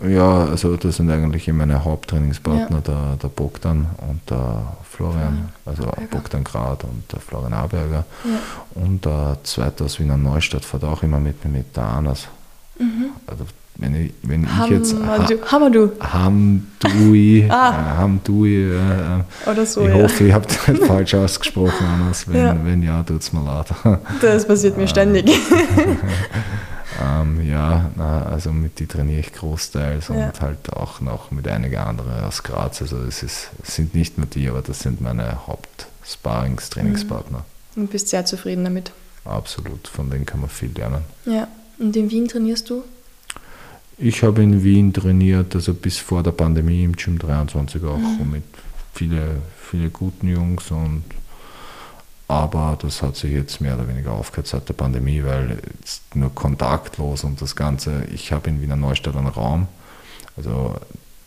Ja, also das sind eigentlich meine Haupttrainingspartner, ja. der, der Bogdan und der Florian, also Aberger. Bogdan Grad und der Florian Aberger. Ja. Und der zweite aus Wiener Neustadt fährt auch immer mit mir mit, der Anas. Mhm. Also wenn ich, wenn ich jetzt Hamadu Hamdui ah. Hamdui äh, oder so ich ja. hoffe ich habe das nicht falsch ausgesprochen Anders. Wenn, ja. wenn ja tut es mir leid das passiert mir ständig ähm, ja na, also mit die trainiere ich großteils ja. und halt auch noch mit einigen anderen aus Graz also es ist, sind nicht nur die aber das sind meine Haupt-Sparrings Trainingspartner mhm. und bist sehr zufrieden damit absolut von denen kann man viel lernen ja und in Wien trainierst du ich habe in Wien trainiert, also bis vor der Pandemie im Gym 23 auch mhm. mit viele, viele guten Jungs und aber das hat sich jetzt mehr oder weniger aufgehört seit der Pandemie, weil es nur kontaktlos und das Ganze, ich habe in Wiener Neustadt einen Raum, also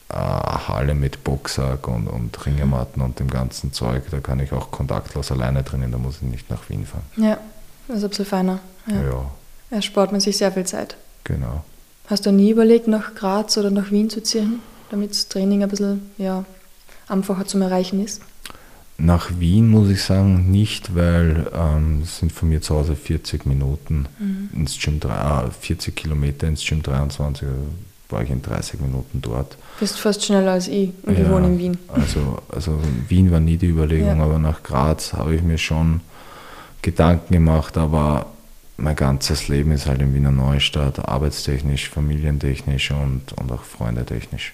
eine Halle mit Boxsack und, und Ringematten und dem ganzen Zeug, da kann ich auch kontaktlos alleine trainieren, da muss ich nicht nach Wien fahren. Ja, das ist ein bisschen feiner. Ja. ja. Er spart man sich sehr viel Zeit. Genau. Hast du nie überlegt, nach Graz oder nach Wien zu ziehen, damit das Training ein bisschen ja, einfacher zum Erreichen ist? Nach Wien muss ich sagen, nicht, weil ähm, es sind von mir zu Hause 40 Minuten mhm. ins Gym, äh, 40 Kilometer ins Gym 23, war ich in 30 Minuten dort. Bist fast schneller als ich und ja, ich wohne in Wien. Also, also Wien war nie die Überlegung, ja. aber nach Graz habe ich mir schon Gedanken gemacht, aber mein ganzes Leben ist halt in Wiener Neustadt, arbeitstechnisch, familientechnisch und, und auch freundetechnisch.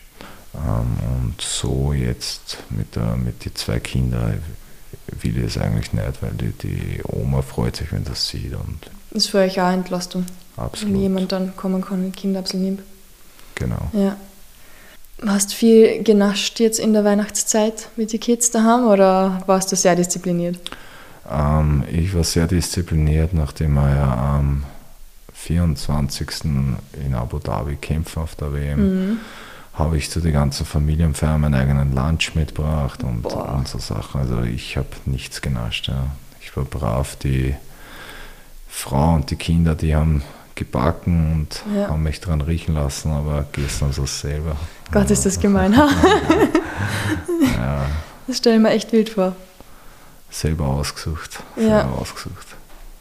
Ähm, und so jetzt mit, der, mit den zwei Kindern will ich es eigentlich nicht, weil die, die Oma freut sich, wenn das sieht. Und das ist für euch auch eine Entlastung. Absolut. Wenn jemand dann kommen kann und Kinder ein bisschen nimmt. Genau. Ja. Hast du viel genascht jetzt in der Weihnachtszeit mit den Kids daheim oder warst du sehr diszipliniert? Ähm, ich war sehr diszipliniert, nachdem wir ja am 24. in Abu Dhabi kämpfen auf der WM. Mhm. Habe ich zu den ganzen Familienfeiern meinen eigenen Lunch mitgebracht und, und so Sachen. Also ich habe nichts genascht. Ja. Ich war brav. Die Frau und die Kinder, die haben gebacken und ja. haben mich dran riechen lassen, aber gestern so selber. Gott, ist das gemein. ja. Das stelle ich mir echt wild vor selber ausgesucht. Ja. Ausgesucht.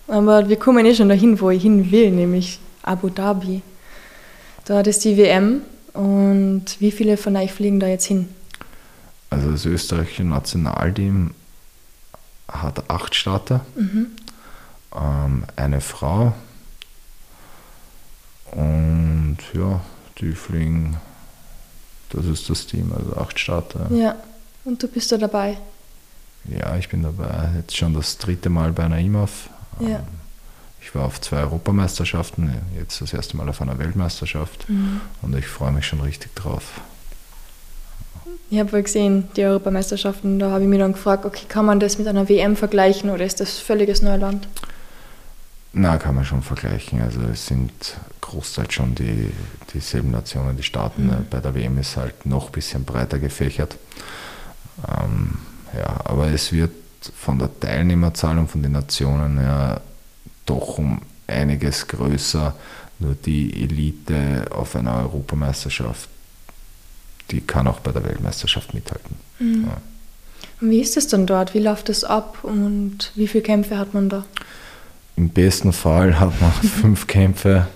Aber wir kommen eh schon dahin, wo ich hin will, nämlich Abu Dhabi. Dort ist die WM und wie viele von euch fliegen da jetzt hin? Also das österreichische Nationalteam hat acht Starter, mhm. ähm, eine Frau und ja, die fliegen, das ist das Team, also acht Starter. Ja, und du bist da dabei? Ja, ich bin dabei jetzt schon das dritte Mal bei einer IMAF. Ja. Ähm, ich war auf zwei Europameisterschaften, jetzt das erste Mal auf einer Weltmeisterschaft mhm. und ich freue mich schon richtig drauf. Ich habe wohl gesehen, die Europameisterschaften, da habe ich mich dann gefragt, okay, kann man das mit einer WM vergleichen oder ist das völliges Neuland? Na, kann man schon vergleichen. Also es sind großteils schon die, dieselben Nationen, die starten. Mhm. Bei der WM ist halt noch ein bisschen breiter gefächert. Ähm, ja, aber es wird von der Teilnehmerzahl und von den Nationen ja doch um einiges größer. Nur die Elite auf einer Europameisterschaft, die kann auch bei der Weltmeisterschaft mithalten. Mhm. Ja. Wie ist es dann dort? Wie läuft es ab und wie viele Kämpfe hat man da? Im besten Fall hat man fünf Kämpfe.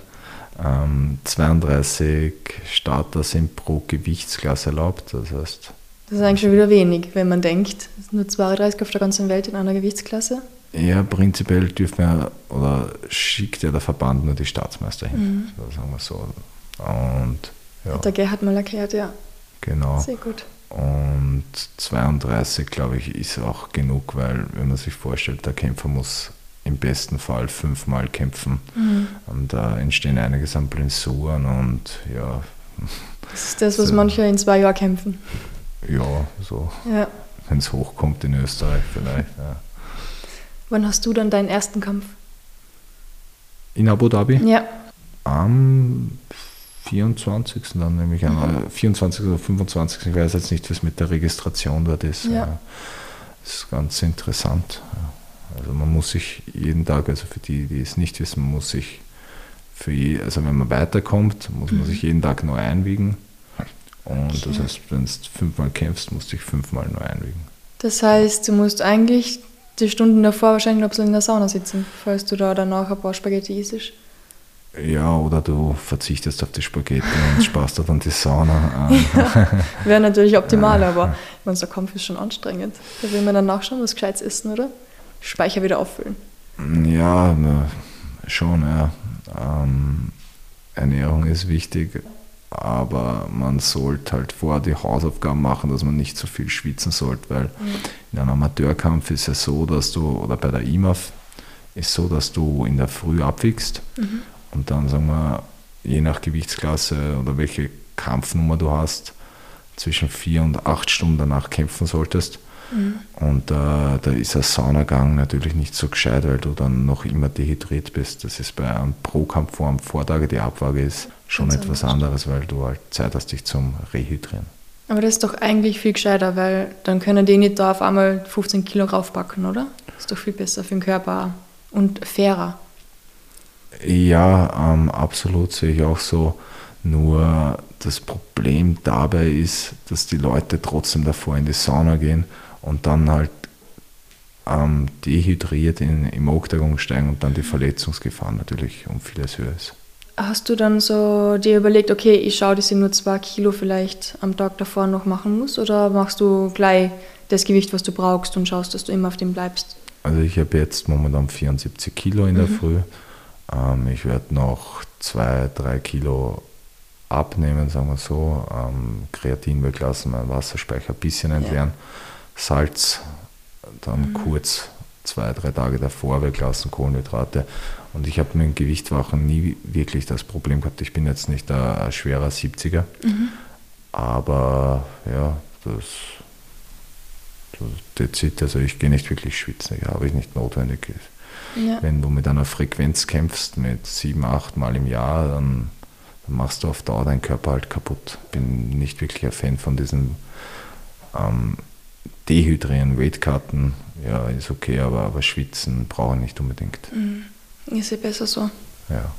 Ähm, 32 Starter sind pro Gewichtsklasse erlaubt. Das heißt, das ist eigentlich schon wieder wenig, wenn man denkt, es sind nur 32 auf der ganzen Welt in einer Gewichtsklasse. Ja, prinzipiell dürfen wir oder schickt ja der Verband nur die Staatsmeister hin, mhm. sagen wir so. Und, ja. Hat der Gerhard mal erklärt, ja. Genau. Sehr gut. Und 32, glaube ich, ist auch genug, weil wenn man sich vorstellt, der Kämpfer muss im besten Fall fünfmal kämpfen. Mhm. Und da entstehen einige an Blessuren und ja. Das ist das, was so. manche in zwei Jahren kämpfen. Ja, so. Ja. Wenn es hochkommt in Österreich vielleicht. Ja. Wann hast du dann deinen ersten Kampf? In Abu Dhabi? Ja. Am 24. dann nämlich mhm. am 24. oder 25. Ich weiß jetzt nicht, was mit der Registration dort ist. Ja. Das ist ganz interessant. Also man muss sich jeden Tag, also für die, die es nicht wissen, muss sich für je, also wenn man weiterkommt, muss man mhm. sich jeden Tag neu einwiegen. Und okay. das heißt, wenn du fünfmal kämpfst, musst du dich fünfmal neu einwiegen. Das heißt, du musst eigentlich die Stunden davor wahrscheinlich noch ein in der Sauna sitzen, falls du da danach ein paar Spaghetti isst. Ja, oder du verzichtest auf die Spaghetti und sparst dann die Sauna. ja, Wäre natürlich optimal, aber ich meine, der Kampf ist schon anstrengend. Da will man dann nachschauen, was Gescheites essen, oder? Speicher wieder auffüllen. Ja, schon, ja. Ähm, Ernährung ist wichtig, aber man sollte halt vorher die Hausaufgaben machen, dass man nicht zu so viel schwitzen sollte, weil mhm. in einem Amateurkampf ist es so, dass du, oder bei der IMAF ist so, dass du in der Früh abwiegst mhm. und dann sagen wir, je nach Gewichtsklasse oder welche Kampfnummer du hast, zwischen vier und acht Stunden danach kämpfen solltest. Mhm. Und äh, da ist ein Saunagang natürlich nicht so gescheit, weil du dann noch immer dehydriert bist. Das ist bei einem Pro-Kampf vor einem Vortage, die Abwaage ist schon Ganz etwas anderes, weil du halt Zeit hast, dich zum Rehydrieren. Aber das ist doch eigentlich viel gescheiter, weil dann können die nicht da auf einmal 15 Kilo raufpacken, oder? Das ist doch viel besser für den Körper und fairer. Ja, ähm, absolut sehe ich auch so. Nur das Problem dabei ist, dass die Leute trotzdem davor in die Sauna gehen und dann halt ähm, dehydriert in, im Oktagon steigen und dann die Verletzungsgefahr natürlich um vieles höher ist. Hast du dann so dir überlegt, okay, ich schaue, dass ich nur zwei Kilo vielleicht am Tag davor noch machen muss oder machst du gleich das Gewicht, was du brauchst und schaust, dass du immer auf dem bleibst? Also ich habe jetzt momentan 74 Kilo in der mhm. Früh. Ähm, ich werde noch zwei, drei Kilo abnehmen, sagen wir so. Ähm, Kreatin weglassen, meinen Wasserspeicher ein bisschen entleeren. Ja. Salz, dann mhm. kurz zwei, drei Tage davor weglassen, Kohlenhydrate. Und ich habe mit dem Gewichtwachen nie wirklich das Problem gehabt. Ich bin jetzt nicht ein, schwerer 70er, mhm. aber ja, das, das it. Also ich gehe nicht wirklich schwitzen, habe ich nicht notwendig. Ja. Wenn du mit einer Frequenz kämpfst, mit sieben, acht Mal im Jahr, dann, dann machst du auf Dauer deinen Körper halt kaputt. Bin nicht wirklich ein Fan von diesem ähm, Dehydrieren, Weightcutten, ja, ist okay, aber, aber schwitzen brauche ich nicht unbedingt. Mhm. Ist ja besser so. Ja.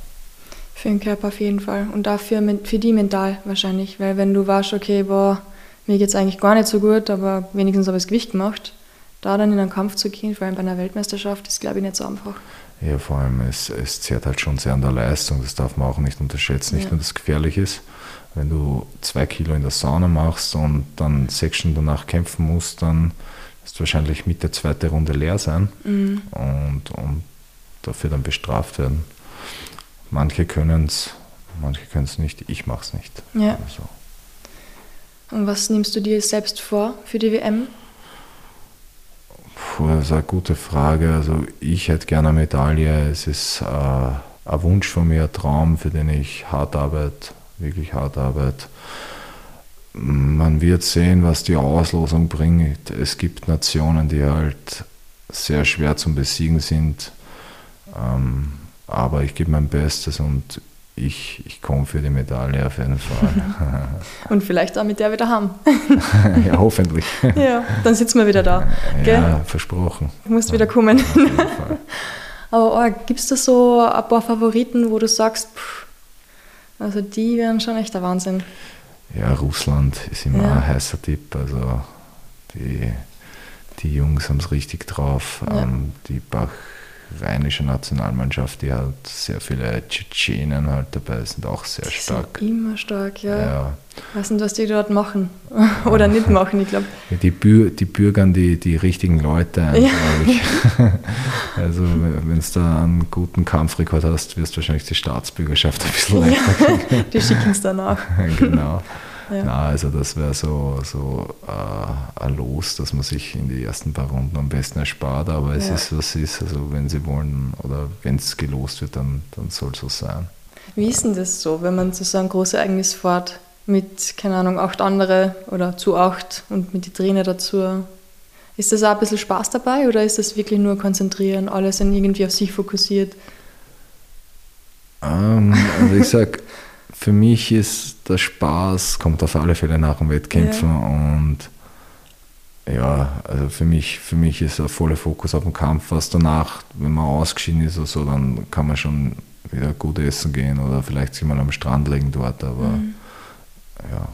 Für den Körper auf jeden Fall. Und dafür für die mental wahrscheinlich. Weil wenn du weißt, okay, boah, mir geht es eigentlich gar nicht so gut, aber wenigstens habe ich das Gewicht gemacht, da dann in einen Kampf zu gehen, vor allem bei einer Weltmeisterschaft, ist glaube ich nicht so einfach. Ja, vor allem, es, es zehrt halt schon sehr an der Leistung, das darf man auch nicht unterschätzen. Nicht ja. nur, dass es gefährlich ist, wenn du zwei Kilo in der Sauna machst und dann sechs Stunden danach kämpfen musst, dann wirst du wahrscheinlich mit der zweiten Runde leer sein mhm. und, und dafür dann bestraft werden. Manche können es, manche können es nicht, ich mache es nicht. Ja. Also. Und was nimmst du dir selbst vor für die WM? Puh, das ist eine gute Frage. Also ich hätte gerne eine Medaille. Es ist äh, ein Wunsch von mir, ein Traum, für den ich hart arbeite wirklich hart arbeite. Man wird sehen, was die Auslosung bringt. Es gibt Nationen, die halt sehr schwer zum Besiegen sind. Ähm, aber ich gebe mein Bestes und ich, ich komme für die Medaille auf jeden Fall. und vielleicht auch mit der wieder haben. ja, hoffentlich. ja, dann sitzen wir wieder da. Gell? Ja, versprochen. Du musst wieder kommen. Aber oh, gibt es da so ein paar Favoriten, wo du sagst, pff, also die wären schon echt der Wahnsinn. Ja, Russland ist immer ja. ein heißer Tipp. Also die, die Jungs haben es richtig drauf. Ja. Ähm, die bahrainische Nationalmannschaft, die hat sehr viele Tschetschenen halt dabei, sind auch sehr die stark. Sind immer stark, ja. ja. Ich weiß nicht, was die dort machen oder nicht machen, ich glaube. Die, Bür die bürgern die, die richtigen Leute ein, ja. glaube ich. also wenn du da einen guten Kampfrekord hast, wirst du wahrscheinlich die Staatsbürgerschaft ein bisschen leichter kriegen. die schicken es danach. genau. Ja. Na, also das wäre so, so äh, ein Los, dass man sich in die ersten paar Runden am besten erspart, aber es ja. ist, was ist. Also wenn sie wollen oder wenn es gelost wird, dann, dann soll es so sein. Wie ist denn das so, wenn man zu so einem Großereignis fährt? mit, keine Ahnung, acht andere oder zu acht und mit den Trainer dazu. Ist das auch ein bisschen Spaß dabei oder ist das wirklich nur konzentrieren, alles irgendwie auf sich fokussiert? Ähm, also ich sag, für mich ist der Spaß, kommt auf alle Fälle nach dem Wettkämpfen ja. und ja, also für mich, für mich ist der volle Fokus auf den Kampf. Was danach, wenn man ausgeschieden ist oder so, dann kann man schon wieder gut essen gehen oder vielleicht sich mal am Strand legen dort, aber mhm. ja,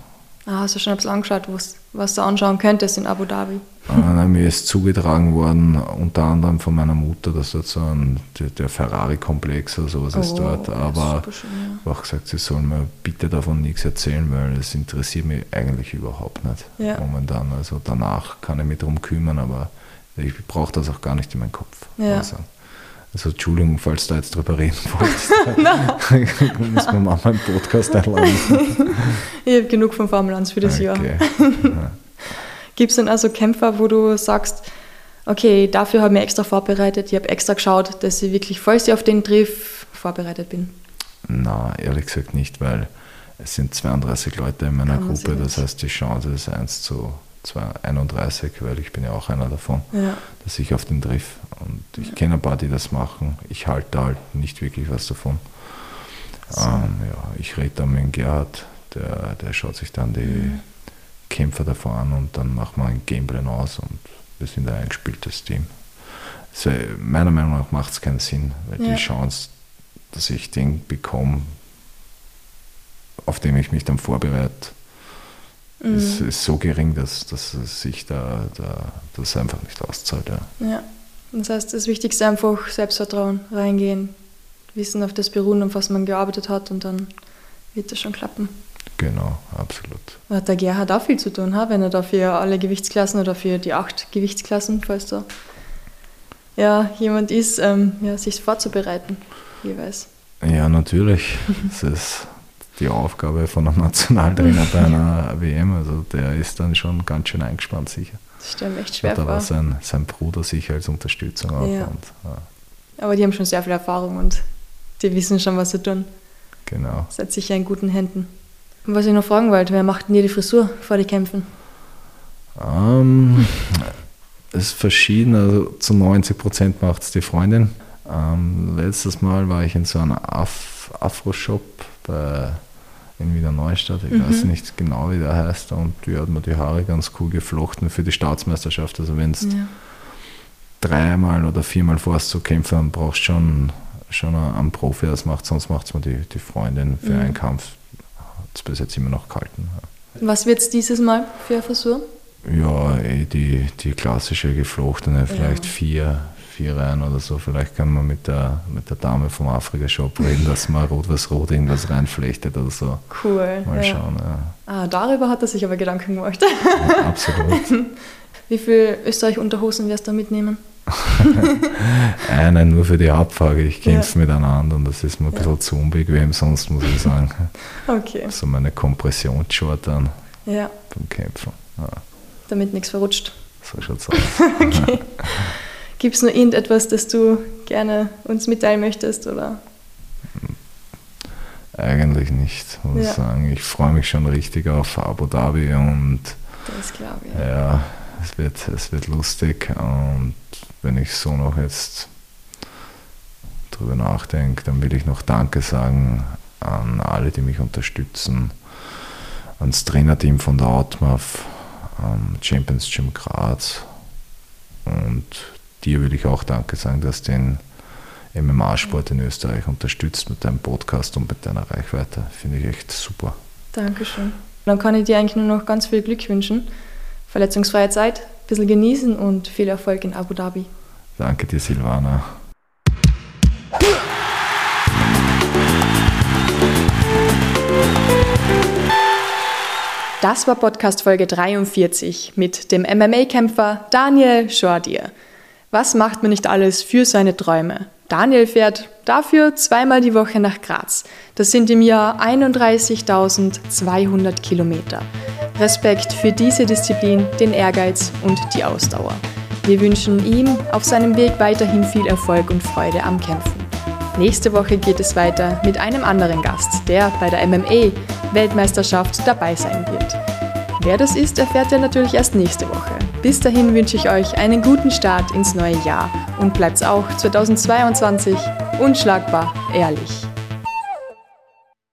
Ah, hast du schon ein bisschen angeschaut, was du anschauen könntest in Abu Dhabi? Äh, mir ist zugetragen worden, unter anderem von meiner Mutter, dass dort so ein, der, Ferrari-Komplex oder sowas oh, ist dort. Aber schön, ja. auch gesagt, sie sollen mir bitte davon nichts erzählen, weil es interessiert mich eigentlich überhaupt nicht ja. momentan. Also danach kann ich mich darum kümmern, aber ich brauche das auch gar nicht in meinen Kopf. Ja. Also. Also Entschuldigung, falls du jetzt drüber reden wolltest. muss man mal meinen Podcast einladen. ich habe genug von Formel 1 für das okay. Jahr. Gibt es denn also Kämpfer, wo du sagst, okay, dafür habe ich mich extra vorbereitet, ich habe extra geschaut, dass ich wirklich, falls ich auf den Triff vorbereitet bin? Na, ehrlich gesagt nicht, weil es sind 32 Leute in meiner Gruppe, das heißt die Chance ist 1 zu 31, weil ich bin ja auch einer davon, ja. dass ich auf den triff. Und ich ja. kenne ein paar, die das machen. Ich halte halt nicht wirklich was davon. So. Ähm, ja, ich rede dann mit Gerhard, der, der schaut sich dann die mhm. Kämpfer davor an und dann machen wir ein Gameplan aus und wir sind ein eingespieltes Team. Also meiner Meinung nach macht es keinen Sinn, weil ja. die Chance, dass ich den bekomme, auf dem ich mich dann vorbereite, mhm. ist, ist, so gering, dass, dass sich da, da das einfach nicht auszahlt. Ja. ja. Das heißt, das Wichtigste einfach Selbstvertrauen reingehen, wissen, auf das beruhen, auf was man gearbeitet hat und dann wird das schon klappen. Genau, absolut. Hat der Gerhard auch viel zu tun, wenn er dafür alle Gewichtsklassen oder für die acht Gewichtsklassen, falls da ja, jemand ist, ähm, ja, sich vorzubereiten, jeweils. Ja, natürlich. das ist die Aufgabe von einem Nationaltrainer bei einer WM. Also der ist dann schon ganz schön eingespannt sicher. Das stimmt echt schwer. Da war sein, sein Bruder sicher als Unterstützung auch. Ja. Und, ja. Aber die haben schon sehr viel Erfahrung und die wissen schon, was sie tun. Genau. Seid sicher in guten Händen. Und was ich noch fragen wollte, wer macht denn dir die Frisur vor den Kämpfen? Ähm, es ist verschieden, also zu 90 Prozent macht es die Freundin. Ähm, letztes Mal war ich in so einem Af Afro-Shop bei in Wiener Neustadt, ich mhm. weiß nicht genau, wie der heißt, und die hat mir die Haare ganz cool geflochten für die Staatsmeisterschaft. Also wenn du ja. dreimal oder viermal vorhast zu kämpfen, dann brauchst du schon, schon einen Profi, das macht, sonst macht es mir die, die Freundin für mhm. einen Kampf. Es bis jetzt immer noch gehalten. Was wird es dieses Mal für eine Frisur? Ja, eh die, die klassische geflochtene, vielleicht ja. vier, vier rein oder so. Vielleicht kann man mit der, mit der Dame vom Afrika-Shop reden, dass man rot was rot irgendwas reinflechtet oder so. Cool. Mal ja. schauen. Ja. Ah, darüber hat er sich aber Gedanken gemacht. Absolut. Wie viele Österreich-Unterhosen wirst du mitnehmen? Eine nur für die Abfrage. Ich kämpfe ja. miteinander und das ist mir ein bisschen zu unbequem, sonst muss ich sagen. Okay. So meine Kompressionsshort dann ja. beim Kämpfen. Ja. Damit nichts verrutscht. So schaut's aus. okay. Gibt es noch irgendetwas, das du gerne uns mitteilen möchtest? Oder? Eigentlich nicht, muss ja. ich sagen. Ich freue mich schon richtig auf Abu Dhabi und das glaube ich. Ja, es wird, es wird lustig und wenn ich so noch jetzt drüber nachdenke, dann will ich noch Danke sagen an alle, die mich unterstützen, ans Trainerteam von der Outmouth, Champions Gym Graz und dir will ich auch Danke sagen, dass den MMA-Sport in Österreich unterstützt mit deinem Podcast und mit deiner Reichweite. Finde ich echt super. Dankeschön. Dann kann ich dir eigentlich nur noch ganz viel Glück wünschen. Verletzungsfreie Zeit, ein bisschen genießen und viel Erfolg in Abu Dhabi. Danke dir, Silvana. Das war Podcast Folge 43 mit dem MMA-Kämpfer Daniel Schordier. Was macht man nicht alles für seine Träume? Daniel fährt dafür zweimal die Woche nach Graz. Das sind im Jahr 31.200 Kilometer. Respekt für diese Disziplin, den Ehrgeiz und die Ausdauer. Wir wünschen ihm auf seinem Weg weiterhin viel Erfolg und Freude am Kämpfen. Nächste Woche geht es weiter mit einem anderen Gast, der bei der MMA-Weltmeisterschaft dabei sein wird. Wer das ist, erfährt ihr natürlich erst nächste Woche. Bis dahin wünsche ich euch einen guten Start ins neue Jahr und bleibt auch 2022 unschlagbar ehrlich.